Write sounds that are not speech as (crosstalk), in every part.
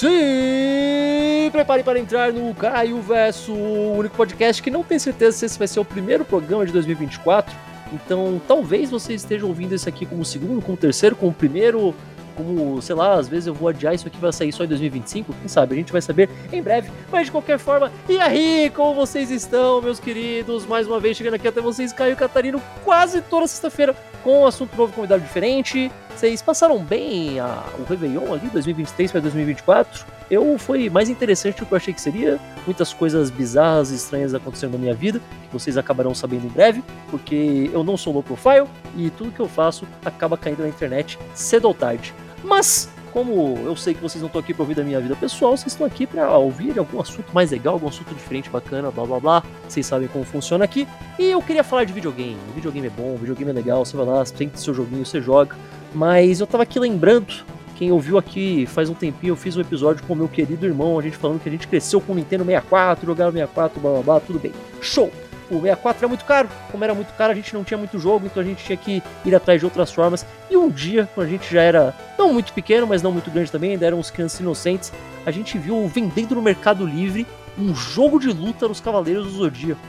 Se prepare para entrar no Caio Verso, o único podcast que não tem certeza se esse vai ser o primeiro programa de 2024. Então, talvez vocês estejam ouvindo esse aqui como segundo, como terceiro, como primeiro, como, sei lá, às vezes eu vou adiar isso aqui vai sair só em 2025, quem sabe? A gente vai saber em breve. Mas de qualquer forma, e aí, como vocês estão, meus queridos? Mais uma vez chegando aqui até vocês, Caio Catarino, quase toda sexta-feira com um assunto novo, convidado diferente. Vocês passaram bem a, o Réveillon ali, 2023 para 2024? Eu foi mais interessante do que eu achei que seria. Muitas coisas bizarras e estranhas acontecendo na minha vida, que vocês acabarão sabendo em breve, porque eu não sou low profile e tudo que eu faço acaba caindo na internet cedo ou tarde. Mas como eu sei que vocês não estão aqui para ouvir da minha vida pessoal, vocês estão aqui para ouvir algum assunto mais legal, algum assunto diferente, bacana, blá blá blá. Vocês sabem como funciona aqui. E eu queria falar de videogame. O videogame é bom, videogame é legal, você vai lá, tem seu joguinho, você joga. Mas eu tava aqui lembrando, quem ouviu aqui faz um tempinho, eu fiz um episódio com o meu querido irmão, a gente falando que a gente cresceu com o Nintendo 64, jogava 64, blá blá blá, tudo bem. Show! O 64 era muito caro. Como era muito caro, a gente não tinha muito jogo, então a gente tinha que ir atrás de outras formas. E um dia, quando a gente já era não muito pequeno, mas não muito grande também, ainda eram uns crianças inocentes, a gente viu vendendo no Mercado Livre um jogo de luta nos Cavaleiros do Zodíaco.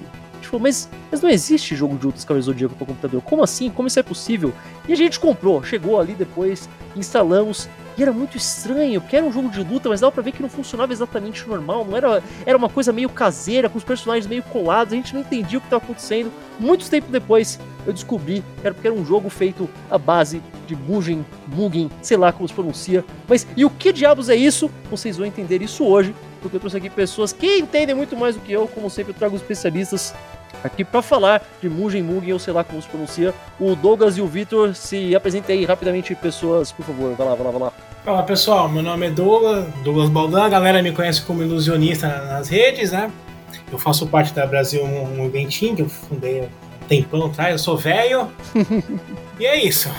Falou, mas, mas não existe jogo de luta dos Cavaleiros do Zodíaco para computador. Como assim? Como isso é possível? E a gente comprou, chegou ali depois, instalamos e era muito estranho, porque era um jogo de luta, mas dava pra ver que não funcionava exatamente normal. Não era, era uma coisa meio caseira, com os personagens meio colados, a gente não entendia o que estava acontecendo. Muito tempo depois eu descobri que era porque era um jogo feito à base de Mugen, Mugen, sei lá como se pronuncia. Mas e o que diabos é isso? Vocês vão entender isso hoje, porque eu trouxe aqui pessoas que entendem muito mais do que eu, como sempre eu trago especialistas aqui para falar de Mugen Mugen, ou sei lá como se pronuncia. O Douglas e o Vitor se apresentem aí rapidamente, pessoas, por favor. Vai lá, vai lá, vai lá. Fala pessoal, meu nome é Douglas, Douglas Baldan, a galera me conhece como ilusionista nas redes, né? Eu faço parte da Brasil eventinho que eu fundei um tempão atrás, eu sou velho. (laughs) e é isso.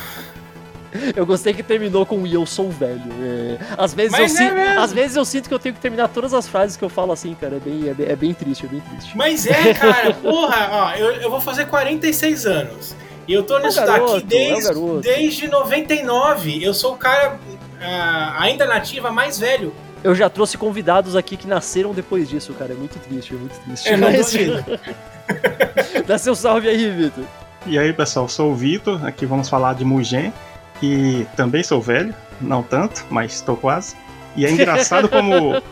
Eu gostei que terminou com e eu sou velho. É, às, vezes eu é si... às vezes eu sinto que eu tenho que terminar todas as frases que eu falo assim, cara. É bem, é bem, é bem triste, é bem triste. Mas é, cara, (laughs) porra, ó, eu, eu vou fazer 46 anos. E eu tô nisso é garoto, daqui desde, é desde 99. Eu sou o cara uh, ainda nativa mais velho. Eu já trouxe convidados aqui que nasceram depois disso, cara. É muito triste, é muito triste. É, Mas... (laughs) Dá seu salve aí, Vitor. E aí, pessoal, sou o Vitor. Aqui vamos falar de Mugen que também sou velho, não tanto, mas estou quase. E é engraçado como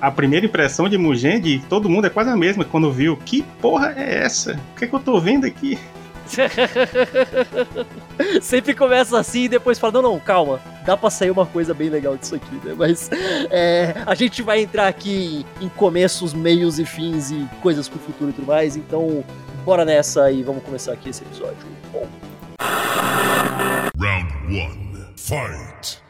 a primeira impressão de Mugen de todo mundo é quase a mesma quando viu. Que porra é essa? O que, é que eu tô vendo aqui? (laughs) Sempre começa assim e depois fala: não, não, calma, dá pra sair uma coisa bem legal disso aqui, né? Mas é, a gente vai entrar aqui em começos, meios e fins e coisas pro futuro e tudo mais, então bora nessa e vamos começar aqui esse episódio. Bom. Round 1 Fight!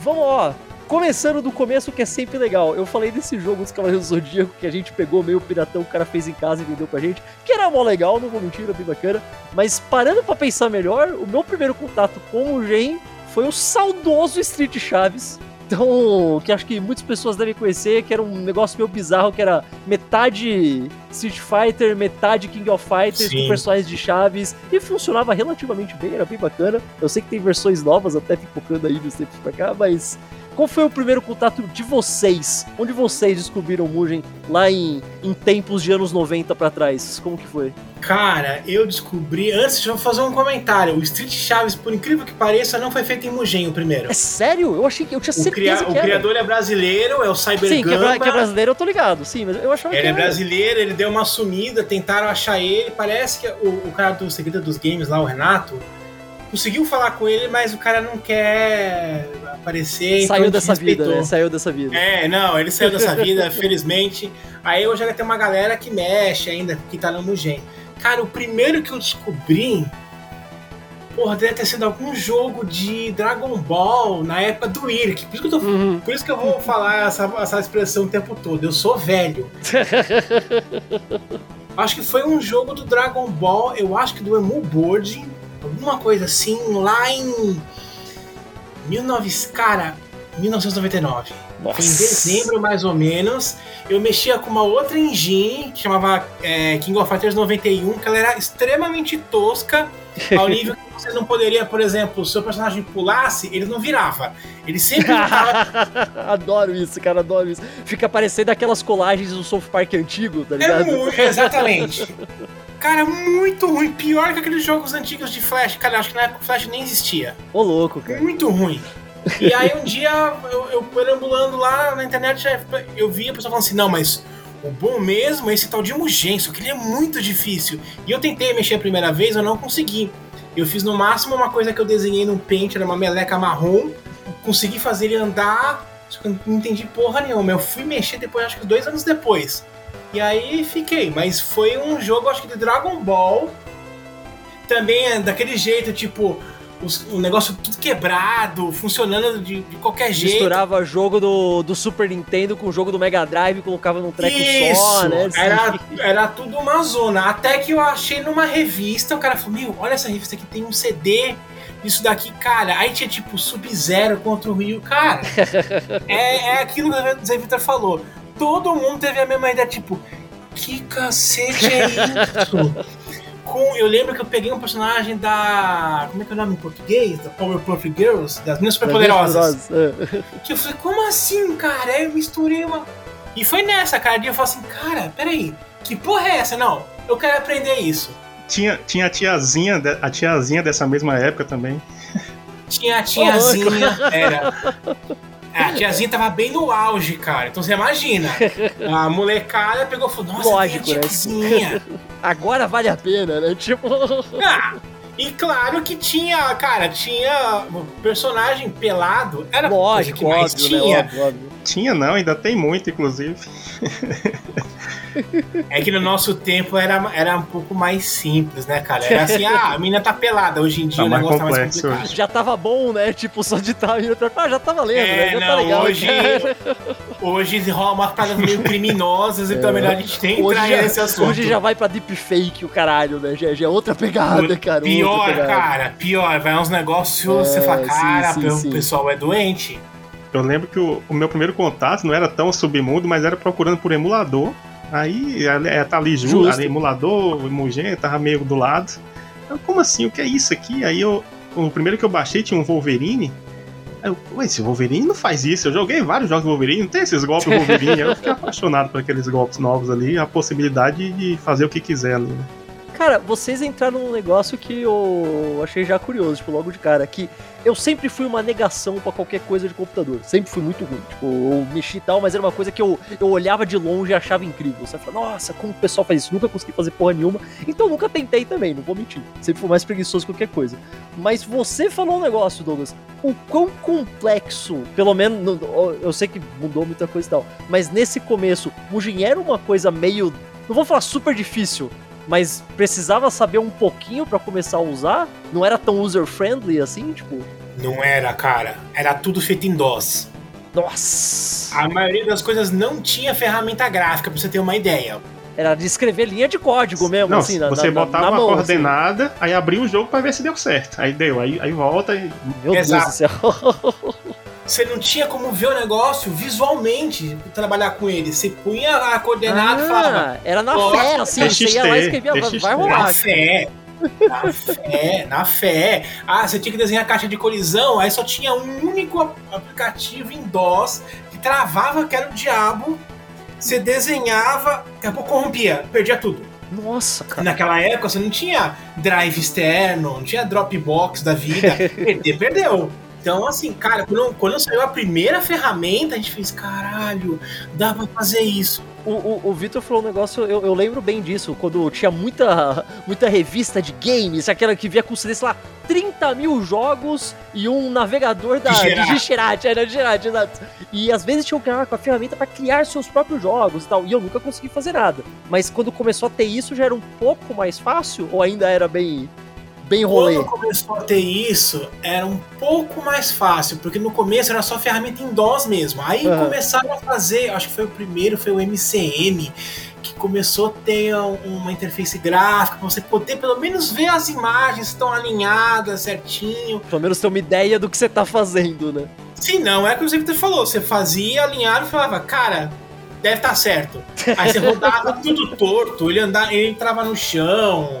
Vamos ó, começando do começo que é sempre legal. Eu falei desse jogo dos Cavaleiros do Zodíaco que a gente pegou meio piratão, o cara fez em casa e vendeu pra gente, que era mó legal, não vou mentir, era bem bacana. Mas parando para pensar melhor, o meu primeiro contato com o Gen foi o saudoso Street Chaves, então, que acho que muitas pessoas devem conhecer, que era um negócio meio bizarro, que era metade Street Fighter, metade King of Fighters, Sim. com personagens de chaves, e funcionava relativamente bem, era bem bacana. Eu sei que tem versões novas, até focando aí nos tempos pra cá, mas qual foi o primeiro contato de vocês? Onde vocês descobriram o Mugen lá em, em tempos de anos 90 para trás? Como que foi? Cara, eu descobri. Antes, deixa eu fazer um comentário. O Street Chaves, por incrível que pareça, não foi feito em Mugen o primeiro. É sério? Eu achei que eu tinha certeza o que O criador é brasileiro, é o Cyber Sim, que é, que é, brasileiro, eu tô ligado. Sim, mas eu achava ele que. Ele é brasileiro, ele deu uma sumida, tentaram achar ele. Parece que o, o cara do Segredo dos Games lá, o Renato, conseguiu falar com ele, mas o cara não quer aparecer. Então saiu dessa vida, né? Saiu dessa vida. É, não, ele saiu dessa vida, (laughs) felizmente. Aí hoje já tem uma galera que mexe ainda, que tá no Mugen. Cara, o primeiro que eu descobri. Porra, deve ter sido algum jogo de Dragon Ball na época do IRC. Por isso que eu, tô, uhum. por isso que eu vou falar essa, essa expressão o tempo todo. Eu sou velho. (laughs) acho que foi um jogo do Dragon Ball, eu acho que do Emu Board alguma coisa assim, lá em 19, cara, 1999. Nossa. Em dezembro, mais ou menos, eu mexia com uma outra engine que chamava é, King of Fighters 91, que ela era extremamente tosca, Ao (laughs) nível que você não poderia, por exemplo, se o seu personagem pulasse, ele não virava. Ele sempre (laughs) adoro isso, cara, adoro isso. Fica parecendo aquelas colagens do South Park antigo, tá É ligado? muito, exatamente. (laughs) Cara, muito ruim. Pior que aqueles jogos antigos de Flash. Cara, acho que na época o Flash nem existia. Ô, louco, cara. Muito ruim. E aí um dia, eu, eu perambulando lá na internet, eu vi a pessoa falando assim, não, mas o bom mesmo é esse tal de Mugen, só que ele é muito difícil. E eu tentei mexer a primeira vez, eu não consegui. Eu fiz no máximo uma coisa que eu desenhei num pente, era uma meleca marrom, consegui fazer ele andar, só que eu não entendi porra nenhuma. Eu fui mexer depois, acho que dois anos depois. E aí fiquei, mas foi um jogo, acho que de Dragon Ball. Também é daquele jeito, tipo, os- o negócio tudo quebrado, funcionando de, de qualquer jeito. Misturava jogo do, do Super Nintendo com o jogo do Mega Drive, colocava num treco só, Isso, né? Era, era tudo uma zona. Até que eu achei numa revista, o cara falou: Meu, olha essa revista aqui, tem um CD disso daqui, cara. Aí tinha tipo Sub-Zero contra o Rio, cara. (laughs) é, é aquilo que o Zé Vitor falou. Todo mundo teve a mesma ideia, tipo, que cacete é isso? Com, eu lembro que eu peguei um personagem da. Como é que é o nome em português? Da Powerpuff Girls, das Meninas Superpoderosas. É. Que eu falei, como assim, cara? Aí eu misturei uma. E foi nessa, cara. E eu falei assim, cara, peraí, que porra é essa? Não, eu quero aprender isso. Tinha, tinha a tiazinha, a tiazinha dessa mesma época também. Tinha a tiazinha, era. A tiazinha tava bem no auge, cara. Então você imagina. A molecada pegou e falou, nossa, Lógico, né? tiazinha. Agora vale a pena, né? Tipo. Ah, e claro que tinha, cara, tinha um personagem pelado. Era coisa Lógico, que mais óbvio, tinha. né? Óbvio, óbvio. Tinha não, ainda tem muito, inclusive. (laughs) É que no nosso tempo era, era um pouco mais simples, né, cara? Era assim, (laughs) ah, a menina tá pelada. Hoje em dia Tá o mais negócio tá mais complexo complicado. Já tava bom, né? Tipo, só de estar indo pra. Ah, já tá valendo, né? É, Já tá não, legal. hoje, (laughs) hoje rola umas paradas meio criminosas, então é melhor a gente nem Hoje entrar já, nesse assunto. hoje já vai pra deepfake o caralho, né? Já, já é outra pegada, cara. outra Pior, pegada. cara, pior. Vai uns negócios, você É, fala, sim, cara, sim, o sim. pessoal é doente. Eu lembro que o, o meu primeiro contato não era tão submundo, mas era procurando por emulador. Aí é, tá ali junto, Justo. ali, emulador, Mugen, tava meio do lado. Eu, como assim? O que é isso aqui? Aí eu. O primeiro que eu baixei tinha um Wolverine. Aí eu, ué, esse Wolverine não faz isso. Eu joguei vários jogos de Wolverine, não tem esses golpes (laughs) Wolverine. Eu fiquei apaixonado por aqueles golpes novos ali, a possibilidade de fazer o que quiser ali, né? Cara, vocês entraram num negócio que eu achei já curioso, tipo, logo de cara, que eu sempre fui uma negação pra qualquer coisa de computador. Sempre fui muito ruim. Tipo, eu mexi e tal, mas era uma coisa que eu, eu olhava de longe e achava incrível. Você fala, nossa, como o pessoal faz isso? Nunca consegui fazer porra nenhuma. Então nunca tentei também, não vou mentir. Sempre fui mais preguiçoso que qualquer coisa. Mas você falou um negócio, Douglas. O quão complexo, pelo menos, no- eu sei que mudou muita coisa e tal, mas nesse começo, Mugen era uma coisa meio. Não vou falar super difícil, mas precisava saber um pouquinho pra começar a usar? Não era tão user-friendly assim, tipo? Não era, cara. Era tudo feito em DOS. Nossa! A maioria das coisas não tinha ferramenta gráfica, pra você ter uma ideia. Era de escrever linha de código mesmo, Não, assim, na, você na, botava na uma mão, assim. coordenada, aí abria o jogo pra ver se deu certo. Aí deu, aí, aí volta e. Meu Exato. Deus do céu. (laughs) Você não tinha como ver o negócio visualmente, trabalhar com ele. Você punha a coordenada e falava, Ah, era na fé, assim, você ia lá e escrevia, vai, TXT, vai Na rolar. fé. Na fé, na fé. Ah, você tinha que desenhar a caixa de colisão, aí só tinha um único ap- aplicativo em DOS que travava que era o diabo. Você desenhava, daqui a pouco corrompia, perdia tudo. Nossa, cara. Naquela época você não tinha drive externo, não tinha Dropbox da vida. (laughs) Perder, perdeu. Então, assim, cara, quando, quando saiu a primeira ferramenta, a gente fez, caralho, dá pra fazer isso. O, o, o Vitor falou um negócio, eu, eu lembro bem disso, quando tinha muita, muita revista de games, aquela que via com sei lá, 30 mil jogos e um navegador da. Gisherati, era Gisherati, exato. E às vezes tinham que criar com a ferramenta para criar seus próprios jogos e tal, e eu nunca consegui fazer nada. Mas quando começou a ter isso, já era um pouco mais fácil, ou ainda era bem, bem rolê? Quando começou a ter isso, era um pouco mais fácil, porque no começo era só ferramenta em DOS mesmo. Aí Aham. começaram a fazer, acho que foi o primeiro, foi o MCM, que começou a ter um- uma interface gráfica, pra você poder pelo menos ver as imagens estão alinhadas certinho. Pelo menos ter uma ideia do que você tá fazendo, né? Se não, é o que o Victor falou, você fazia, alinhava e falava, cara, deve estar certo. Aí você (laughs) rodava tudo torto, ele, andava, ele entrava no chão,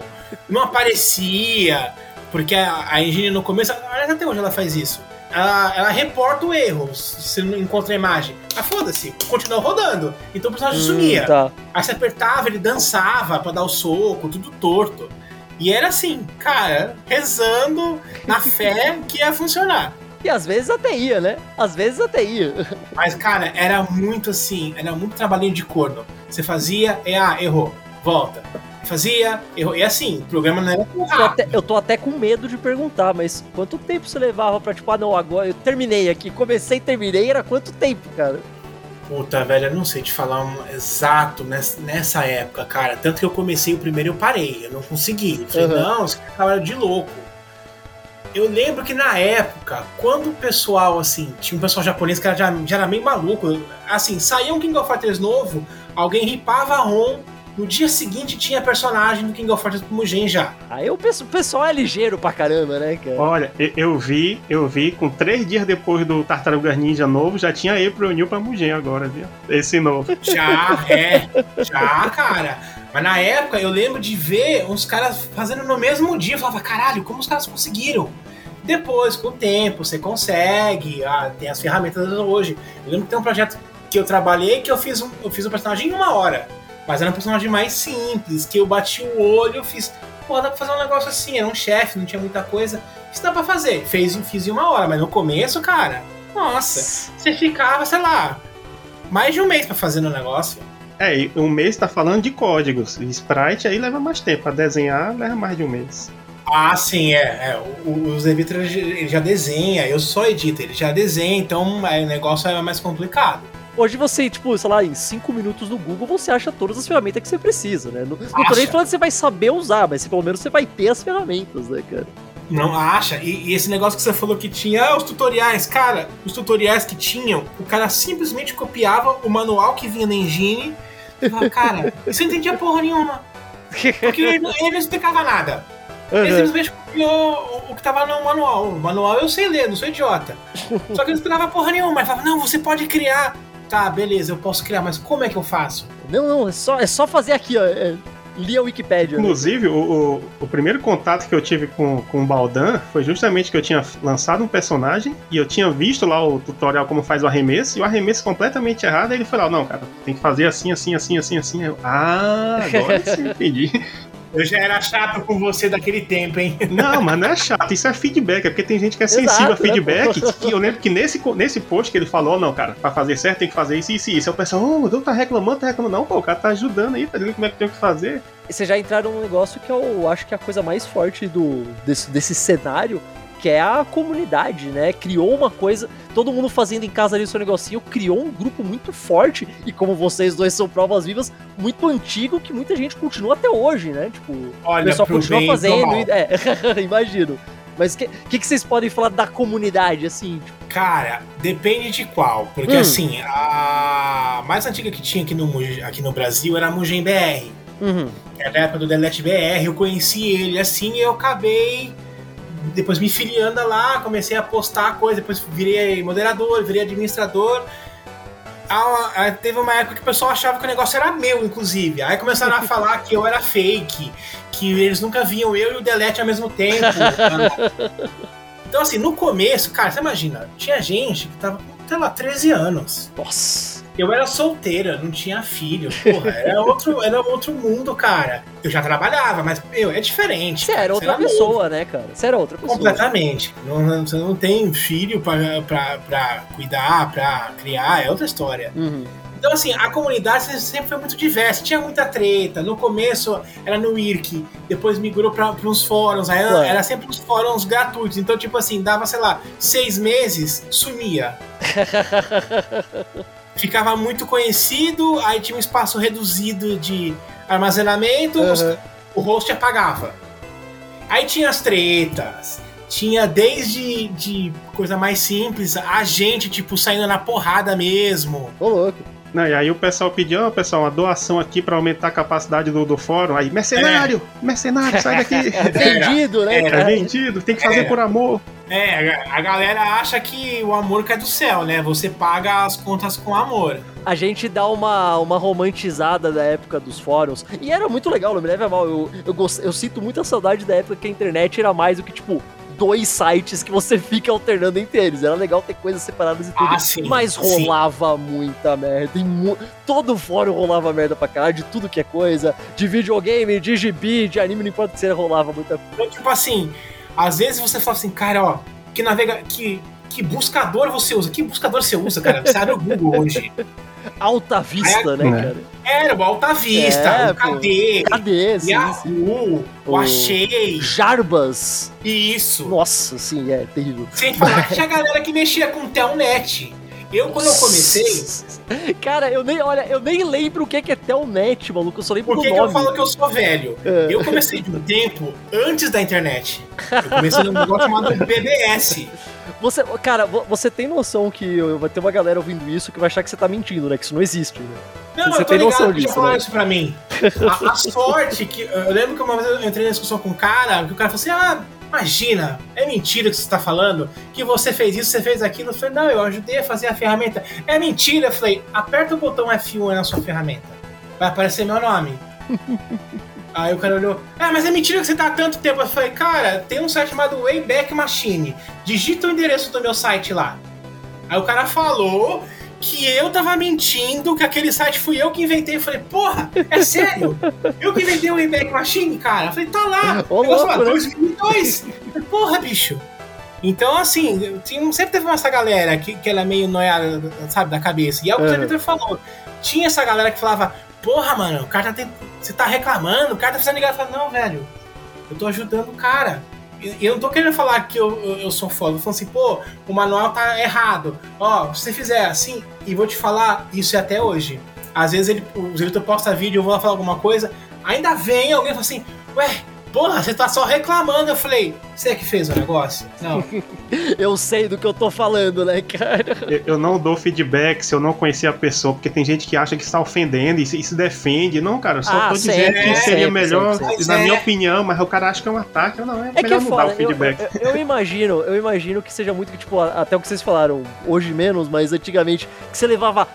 não aparecia. Porque a, a engine no começo, aliás, até hoje ela faz isso. Ela, ela reporta o erro se você não encontra a imagem. Mas foda-se, continua rodando. Então o personagem Hum, sumia. tá. Aí você apertava, ele dançava pra dar o soco, tudo torto. E era assim, cara, rezando na (laughs) fé que ia funcionar. E às vezes até ia, né? Às vezes até ia. Mas, cara, era muito assim, era muito trabalhinho de corno. Você fazia, e ah, errou, volta. Fazia. E assim, o programa não era Eu tô, até, eu tô até com medo de perguntar, mas quanto tempo você levava pra, tipo, ah, não, agora eu terminei aqui, comecei e terminei, era quanto tempo, cara? Puta, velho, eu não sei te falar um exato nessa, época, cara. Tanto que eu comecei o primeiro e eu parei, eu não consegui. Eu falei, Uhum. não, esse cara de louco. Eu lembro que na época, quando o pessoal, assim, tinha um pessoal japonês que era, já, já era meio maluco, assim, saía um King of Fighters novo, alguém ripava a ROM, no dia seguinte tinha personagem do King of Fighters pro Mugen já. Aí o pesso- o pessoal é ligeiro pra caramba, né, cara? Olha, eu, eu vi, eu vi, com três dias depois do Tartarugas Ninja novo, já tinha April New pra Mugen agora, viu? Esse novo. (laughs) Já, é. Já, cara. Mas na época eu lembro de ver uns caras fazendo no mesmo dia. Eu falava, caralho, como os caras conseguiram? Depois, com o tempo, você consegue. Ah, tem as ferramentas hoje. Eu lembro que tem um projeto que eu trabalhei que eu fiz um, eu fiz um personagem em uma hora. Mas era um personagem mais simples, que eu bati o olho, eu fiz. Pô, dá pra fazer um negócio assim, era um chefe, não tinha muita coisa. Isso dá pra fazer. Fez, fiz em uma hora, mas no começo, cara, nossa, você ficava, sei lá, mais de um mês pra fazer no negócio. É, e um mês tá falando de códigos. Sprite aí leva mais tempo. Pra desenhar leva mais de um mês. Ah, sim, é. é. O, o ele já desenha, eu só edito, ele já desenha, então é, o negócio é mais complicado. Hoje você, tipo, sei lá, em 5 minutos no Google você acha todas as ferramentas que você precisa, né? Não, não tô nem falando que você vai saber usar, mas pelo menos você vai ter as ferramentas, né, cara? Não acha? E, e esse negócio que você falou que tinha, ah, os tutoriais, cara, os tutoriais que tinham, o cara simplesmente copiava o manual que vinha na engine e falava, cara, (laughs) isso eu não entendia porra nenhuma. Porque ele, não- ele explicava nada. Ele Uhum. simplesmente copiou o, o que tava no manual. O manual eu sei ler, não sou idiota. Só que ele não explicava porra nenhuma. Ele falava, não, você pode criar. Tá, beleza, eu posso criar, mas como é que eu faço? Não, não, é só, é só fazer aqui, ó. É, li a Wikipédia. né? Inclusive, o, o, o primeiro contato que eu tive com, com o Baldan foi justamente que eu tinha lançado um personagem e eu tinha visto lá o tutorial como faz o arremesso, e o arremesso completamente errado, aí ele falou, não, cara, tem que fazer assim, assim, assim, assim, assim. Eu, ah, agora sim, (laughs) entendi. Eu já era chato com você daquele tempo, hein? (laughs) Não, mas não é chato, isso é feedback, é porque tem gente que é sensível a Exato, né, feedback, que eu lembro que nesse, nesse post que ele falou, não, cara, pra fazer certo tem que fazer isso, isso e isso. Aí o pessoal, oh, o Deus tá reclamando, tá reclamando. Não, pô, o cara tá ajudando aí, tá dizendo como é que tem que fazer. Vocês já entraram num negócio que eu acho que é a coisa mais forte do, desse, desse cenário, que é a comunidade, né? Criou uma coisa, todo mundo fazendo em casa ali o seu negocinho, criou um grupo muito forte, e como vocês dois são provas vivas, muito antigo, que muita gente continua até hoje, né? Tipo, o Olha, pessoal pro continua fazendo. e- é, (laughs) imagino. Mas o que, que, que vocês podem falar da comunidade, assim? Tipo, Cara, depende de qual. Porque Hum. assim, a mais antiga que tinha aqui no, aqui no Brasil era a Mugen BR. uhum. Era da época do Delete BR, eu conheci ele assim e eu acabei depois me filiando lá, comecei a postar coisa, depois virei moderador, virei administrador. Teve uma época que o pessoal achava que o negócio era meu, inclusive. Aí começaram a (laughs) falar que eu era fake, que eles nunca viam eu e o Delete ao mesmo tempo. (laughs) então, assim, no começo, cara, você imagina, tinha gente que tava com, sei lá, 13 anos. Nossa. Eu era solteira, não tinha filho. Porra, era (laughs) outro, era outro mundo, cara. Eu já trabalhava, mas, meu, é diferente. Você cara. era outra novo. pessoa, né, cara? Você era outra pessoa. Completamente. Não, você não tem filho pra, pra, pra cuidar, pra criar, é outra história. Uhum. Então, assim, a comunidade sempre foi muito diversa, tinha muita treta. No começo era no IRC, depois migrou pra, pra uns fóruns, aí Claro. era sempre uns fóruns gratuitos. Então, tipo assim, dava, sei lá, seis meses, sumia. (laughs) Ficava muito conhecido, aí tinha um espaço reduzido de armazenamento, Uhum. o host apagava. Aí tinha as tretas. Tinha desde de coisa mais simples, a gente, tipo, saindo na porrada mesmo. Ô, louco. Não, e aí o pessoal pediu, ó, pessoal, uma doação aqui pra aumentar a capacidade do, do fórum. Aí, mercenário, mercenário, sai daqui. (laughs) Vendido, né, Era. É cara? vendido, tem que fazer É. por amor. É, a galera acha que o amor cai do céu, né? Você paga as contas com amor. A gente dá uma, uma romantizada da época dos fóruns. E era muito legal, não me leve a mal. Eu, eu, gost... eu sinto muita saudade da época que a internet era mais do que, tipo, dois sites que você fica alternando entre eles. Era legal ter coisas separadas e tudo. Ah, sim, mas rolava sim. muita merda. Mu... Todo fórum rolava merda pra caralho, de tudo que é coisa. De videogame, de gibi, de anime, não importa o que seja, rolava muita coisa. Então, tipo assim, às vezes você fala assim, cara, ó, que navega. Que, que buscador você usa? Que buscador você usa, cara? Você abre o Google hoje. Alta Vista, Aí, né, né? cara? Era o Alta Vista, É, o. KD, Cadê? Sim, sim. Yahoo, o O- Achei. Jarbas. Isso. Nossa, sim, é terrível. Sem falar que tinha galera que mexia com Telnet. Eu, quando eu (laughs) comecei, Cara, eu nem, olha, eu nem lembro o que que é Telnet, maluco. Eu só lembro por que, do que eu nome. falo que eu sou velho? É. Eu comecei de um tempo antes da internet. Eu comecei num negócio chamado BBS. (laughs) Você, cara, vo- você tem noção que eu- vai ter uma galera ouvindo isso que vai achar que você tá mentindo, né? Que isso não existe, né? Não, Você eu tô tem noção ligado já disso, falaram né? isso pra mim. A, a sorte que. Eu lembro que uma vez eu entrei na discussão com um cara, que o cara falou assim: ah, imagina, é mentira o que você tá falando, que você fez isso, você fez aquilo. Eu falei, não, eu ajudei a fazer a ferramenta. É mentira. Eu falei, aperta o botão F1 aí na sua ferramenta. Vai aparecer meu nome. Aí o cara olhou, ah, mas é mentira que você tá há tanto tempo. Eu falei, cara, tem um site chamado Wayback Machine. Digita o endereço do meu site lá. Aí o cara falou que eu tava mentindo, que aquele site fui eu que inventei. Eu falei, porra, é sério? Eu que inventei o Wayback Machine, cara? Eu falei, tá lá. Ô, Eu falei, louco, né? 2002. Falei, porra, bicho. Então, assim, sempre teve essa galera que, que ela é meio noiada, sabe, da cabeça. E é o que o. Zé Vitor falou. Tinha essa galera que falava, porra, mano, o cara tá tendo, você tá reclamando, o cara tá precisando ligar. Eu falava, não, velho, eu tô ajudando o cara. E e eu não tô querendo falar que eu, eu, eu sou foda. Eu tô falando assim, pô, o manual tá errado. Ó, se você fizer assim, e vou te falar, isso é até hoje. Às vezes ele, o Vitor posta vídeo, eu vou lá falar alguma coisa, ainda vem alguém e fala assim, ué, porra, você tá só reclamando. Eu falei, você é que fez o negócio? Não. (laughs) Eu sei do que eu tô falando, né, cara? Eu, eu não dou feedback se eu não conhecer a pessoa, porque tem gente que acha que está ofendendo e se, e se defende. Não, cara, eu só Ah, tô sempre, dizendo que seria sempre, melhor, sempre, sempre. na minha é- opinião, mas o cara acha que é um ataque. Não, é, É que melhor é não dar o feedback. eu- eu imagino, eu imagino que seja muito que, tipo, até o que vocês falaram, hoje menos, mas antigamente, que você levava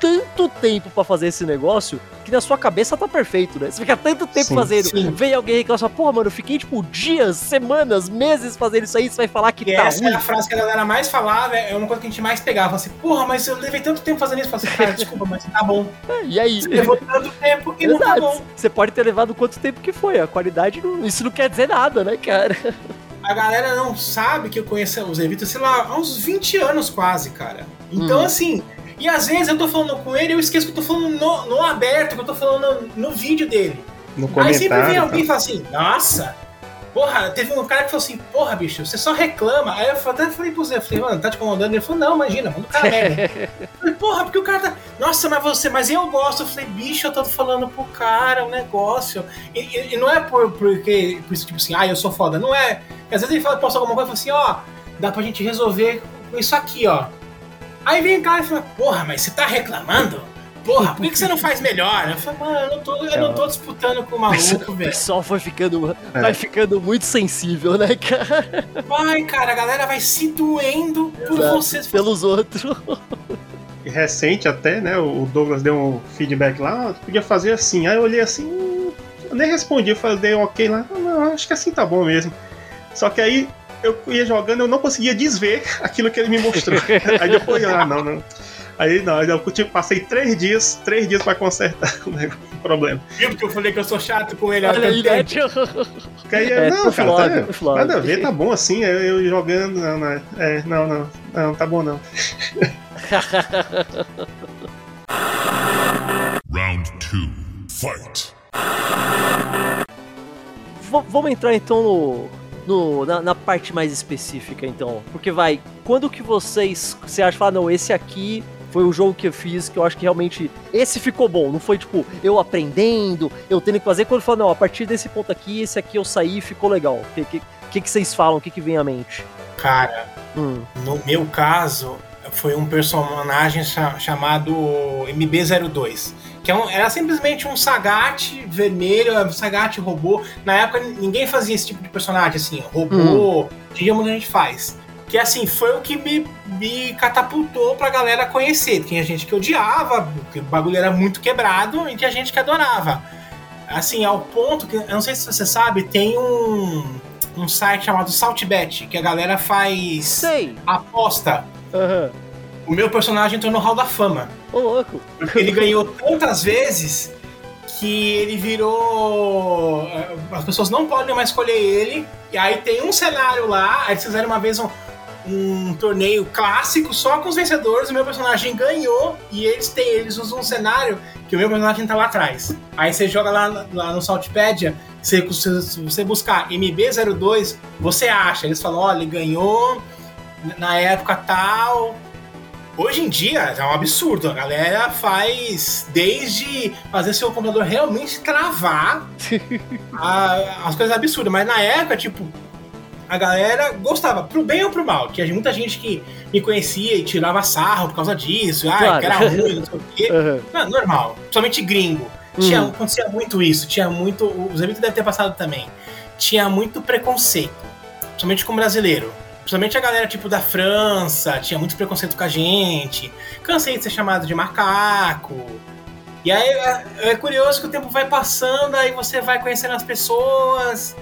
tanto tempo pra fazer esse negócio que na sua cabeça tá perfeito, né? Você fica tanto tempo Sim, fazendo, sim. vem alguém reclamar, você fala, porra, mano, eu fiquei, tipo, dias, semanas, meses fazendo isso aí, você vai falar que E tá essa ruim. é a frase que a galera mais falava, é uma coisa que a gente mais pegava. Fala assim, porra, mas eu levei tanto tempo fazendo isso. Eu falei assim, cara, (laughs) desculpa, mas tá bom. E aí? Você levou tanto tempo e não tá Exato. bom. Você pode ter levado quanto tempo que foi. A qualidade, não- isso não quer dizer nada, né, cara? A galera não sabe que eu conheço os Evita, sei lá, há uns 20 anos quase, cara. Então, Hum. assim, e às vezes eu tô falando com ele e eu esqueço que eu tô falando no, no aberto, que eu tô falando no, no vídeo dele. No Aí sempre vem alguém e tá? fala assim, nossa, porra, teve um cara que falou assim, porra, bicho, você só reclama. Aí eu até falei pro Zé, falei, mano, tá te incomodando? Ele falou, não, imagina, manda o cara merda. (laughs) Eu falei, porra, porque o cara tá. Nossa, mas você, mas eu gosto. Eu falei, bicho, eu tô falando pro cara o negócio. E, e- e não é por, porque, por isso, tipo assim, ah, eu sou foda. Não é. Às vezes ele fala, posta alguma coisa e fala assim, ó, dá pra gente resolver com isso aqui, ó. Aí vem o cara e fala, porra, mas você tá reclamando? Porra, por que, que você não faz melhor? Eu falei, mano, eu não tô, eu não tô disputando com o (laughs) maluco, O velho. pessoal foi ficando, É. vai ficando muito sensível, né, cara? Vai, cara, a galera vai se doendo por Exato. vocês. Pelos outros. E recente até, né? O Douglas deu um feedback lá, ah, podia fazer assim. Aí eu olhei assim, eu nem respondi, eu falei, dei um ok lá. "Ah, Não, acho que assim tá bom mesmo. Só que aí eu ia jogando, eu não conseguia desver aquilo que ele me mostrou. (laughs) aí depois, ah, não, não. Aí não, eu tipo, passei três dias, três dias pra consertar (laughs) o negócio, o problema. Viu porque eu falei que eu sou chato com ele Olha aí, né? Porque aí, É, não, cara, flog, tá- flog. nada a ver, tá bom assim, eu, eu jogando, não, não, é, não, não, não, tá bom não. (laughs) Round two. Fight. V- vamos entrar então no, no- na, na parte mais específica, então. Porque vai, quando que vocês. Você acha, fala, não, esse aqui foi o jogo que eu fiz que eu acho que realmente. Esse ficou bom. Não foi tipo, eu aprendendo, eu tendo que fazer. Quando fala, não, a partir desse ponto aqui, esse aqui eu saí e ficou legal. O que, que, que, vocês falam? O que, que vem à mente? Cara, Hum, no meu caso, foi um personagem cha- chamado MB02. Que é um- era simplesmente um Sagat vermelho, um Sagat robô. Na época ninguém fazia esse tipo de personagem, assim, robô. Hoje em dia muita gente faz. Que assim, foi o que me, me catapultou pra galera conhecer. Tinha gente que odiava, porque o bagulho era muito quebrado, e tinha gente que adorava. Assim, ao ponto que, eu não sei se você sabe, tem um, um site chamado Saltbet, que a galera faz Sei. aposta. Aham. O meu personagem entrou no Hall da Fama. Ô, louco. Ele ganhou tantas vezes que ele virou. eh, As pessoas não podem mais escolher ele. E aí tem um cenário lá. Aí eles fizeram uma vez um, um torneio clássico só com os vencedores. O meu personagem ganhou. E eles têm, eles usam um cenário que o meu personagem tá lá atrás. Aí você joga lá, lá no Saltpedia. Se você, se você buscar MB02, você acha. Eles falam: olha, ele ganhou na época tal. Hoje em dia é um absurdo. A galera faz desde fazer seu computador realmente travar (laughs) a- as coisas absurdas. Mas na época, tipo, a galera gostava, pro bem ou pro mal. Tinha muita gente que me conhecia e tirava sarro por causa disso. Ah, Claro. que era ruim, não sei o quê. (laughs) Aham. Não, normal. Principalmente gringo. Tinha, acontecia muito isso. Tinha muito. Os eventos devem ter passado também. Tinha muito preconceito. Principalmente com brasileiro. Principalmente a galera tipo da França. Tinha muito preconceito com a gente. Cansei de ser chamado de macaco. E aí é, é curioso que o tempo vai passando, aí você vai conhecendo as pessoas.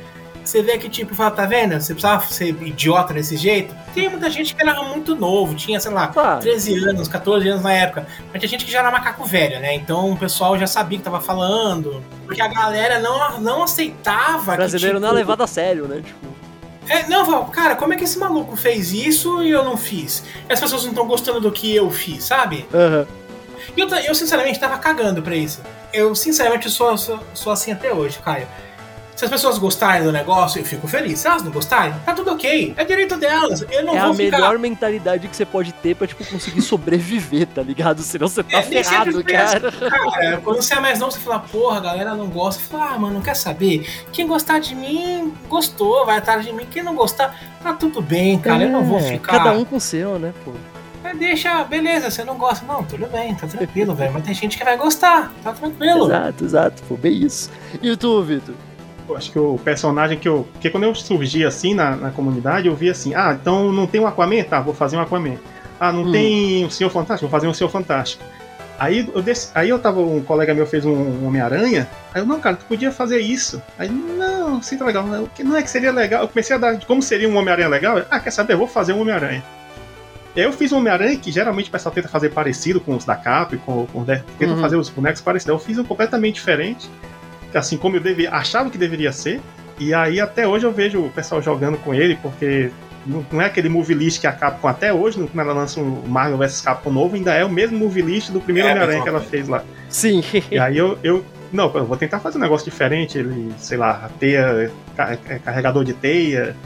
Você vê que, tipo, fala, tá vendo? Você precisava ser idiota desse jeito. Tem muita gente que era muito novo, tinha, sei lá, Claro. 13 anos, 14 anos na época. Mas tinha gente que já era macaco velho, né? Então o pessoal já sabia que tava falando. Porque a galera não, não aceitava O brasileiro que, não é tipo, levado a sério, né? Tipo, é, não, cara, como é que esse maluco fez isso e eu não fiz? E as pessoas não estão gostando do que eu fiz, sabe? aham. E eu, eu, sinceramente, tava cagando pra isso. Eu, sinceramente, sou, sou, sou assim até hoje, Caio. Se as pessoas gostarem do negócio, eu fico feliz. Se elas não gostarem, tá tudo ok. É direito delas. Eu não É vou a ficar... melhor mentalidade que você pode ter pra, tipo, conseguir sobreviver, tá ligado? Senão você tá É, ferrado, cara. Cara, quando você é mais novo, você fala, porra, a galera não gosta. Você fala, ah, mano, não quer saber? Quem gostar de mim, gostou, vai atrás de mim. Quem não gostar, tá tudo bem, cara. eu não vou É, ficar. Cada um com o seu, né, pô? É, deixa, beleza, você não gosta. Não, tudo bem, tá tranquilo, velho. Mas tem gente que vai gostar, tá tranquilo. Exato, exato, pô, bem isso. E tu, Vitor? Acho que o personagem que eu. Porque quando eu surgi assim na, na comunidade, eu vi assim: ah, então não tem um Aquaman? Tá, vou fazer um Aquaman. Ah, não Hum. tem um Senhor Fantástico? Vou fazer um Senhor Fantástico. Aí eu, desse- aí eu tava, um colega meu fez um, Homem-Aranha. Aí eu, não, cara, tu podia fazer isso. Aí, não, sim, tá legal. Que não é que seria legal. Eu comecei a dar como seria um Homem-Aranha legal. Ah, quer saber? Eu vou fazer um Homem-Aranha. E eu fiz um Homem-Aranha que geralmente o pessoal tenta fazer parecido com os da Cap, com, com tenta Uhum. fazer os bonecos parecidos. Eu fiz um completamente diferente, assim como eu devia, achava que deveria ser. E aí até hoje eu vejo o pessoal jogando com ele, porque não, é aquele movie list que a Capcom até hoje, quando ela lança um Marvel vs Capcom novo, ainda é o mesmo movie list do primeiro É, Homem-Aranha que ela fez lá. Sim. E aí eu, eu. Não, eu vou tentar fazer um negócio diferente, ele, sei lá, a teia, é, carregador de teia,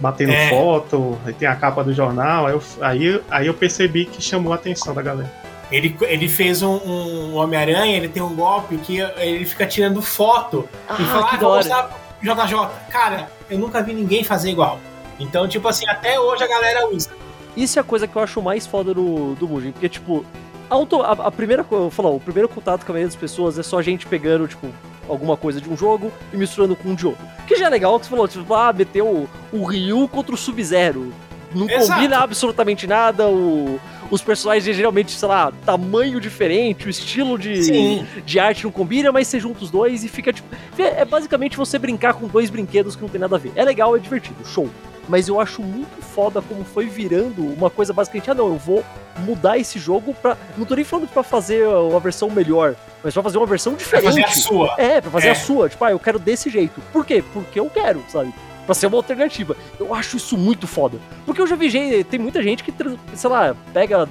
batendo É. foto, tem a capa do jornal, aí eu, aí, aí eu percebi que chamou a atenção da galera. Ele, ele fez um, um Homem-Aranha, ele tem um golpe que ele fica tirando foto Ah, e fala, ah, vou mostrar pro JJ. Cara, eu nunca vi ninguém fazer igual. Então, tipo assim, até hoje a galera usa. Isso é a coisa que eu acho mais foda do, do Mugen, porque, tipo, auto, a, a primeira coisa, eu falo, o primeiro contato com a maioria das pessoas é só a gente pegando, tipo, alguma coisa de um jogo e misturando com um de outro. Que já é legal que você falou, tipo, ah, meteu o, o Ryu contra o Sub-Zero. Não Exato. combina absolutamente nada, o, os personagens geralmente, sei lá, tamanho diferente, o estilo de, Sim. de arte não combina, mas você junta os dois e fica tipo. É basicamente você brincar com dois brinquedos que não tem nada a ver. É legal, é divertido, show. Mas eu acho muito foda como foi virando uma coisa basicamente, ah não, eu vou mudar esse jogo pra. Não tô nem falando pra fazer uma versão melhor, mas pra fazer uma versão Pra diferente. fazer a sua. É, pra fazer É. a sua. Tipo, ah, eu quero desse jeito. Por quê? Porque eu quero, sabe? Pra ser uma alternativa. Eu acho isso muito foda. Porque eu já vi gente, tem muita gente que, sei lá, pega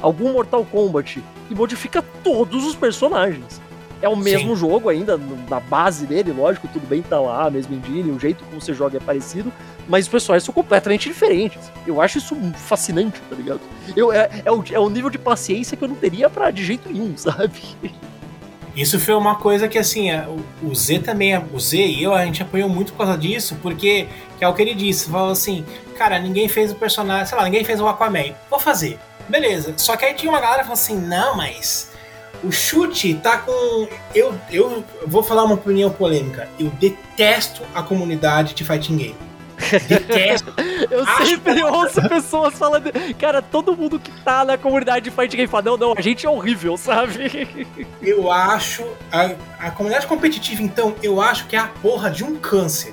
algum Mortal Kombat e modifica todos os personagens. É o mesmo jogo ainda, na base dele, lógico, tudo bem, tá lá, a mesma engine, o jeito como você joga é parecido, mas os personagens são completamente diferentes. Eu acho isso fascinante, tá ligado? Eu, é, é, o, é o nível de paciência que eu não teria pra, de jeito nenhum, (laughs) sabe? Isso foi uma coisa que, assim, é, o- Z também, o Z e eu, a gente apoiou muito por causa disso, porque, que é o que ele disse, falou assim, cara, ninguém fez o personagem, sei lá, ninguém fez o Aquaman, vou fazer. Beleza, só que aí tinha uma galera que falou assim, não, mas O chute tá com. Eu, eu vou falar uma opinião polêmica. Eu detesto a comunidade de fighting game. Detesto. (laughs) Eu Acho sempre ouço pessoas falando. Cara, todo mundo que tá na comunidade de fight game fala: não, não, a gente é horrível, sabe? (laughs) Eu acho. A, a comunidade competitiva, então, eu acho que é a porra de um câncer.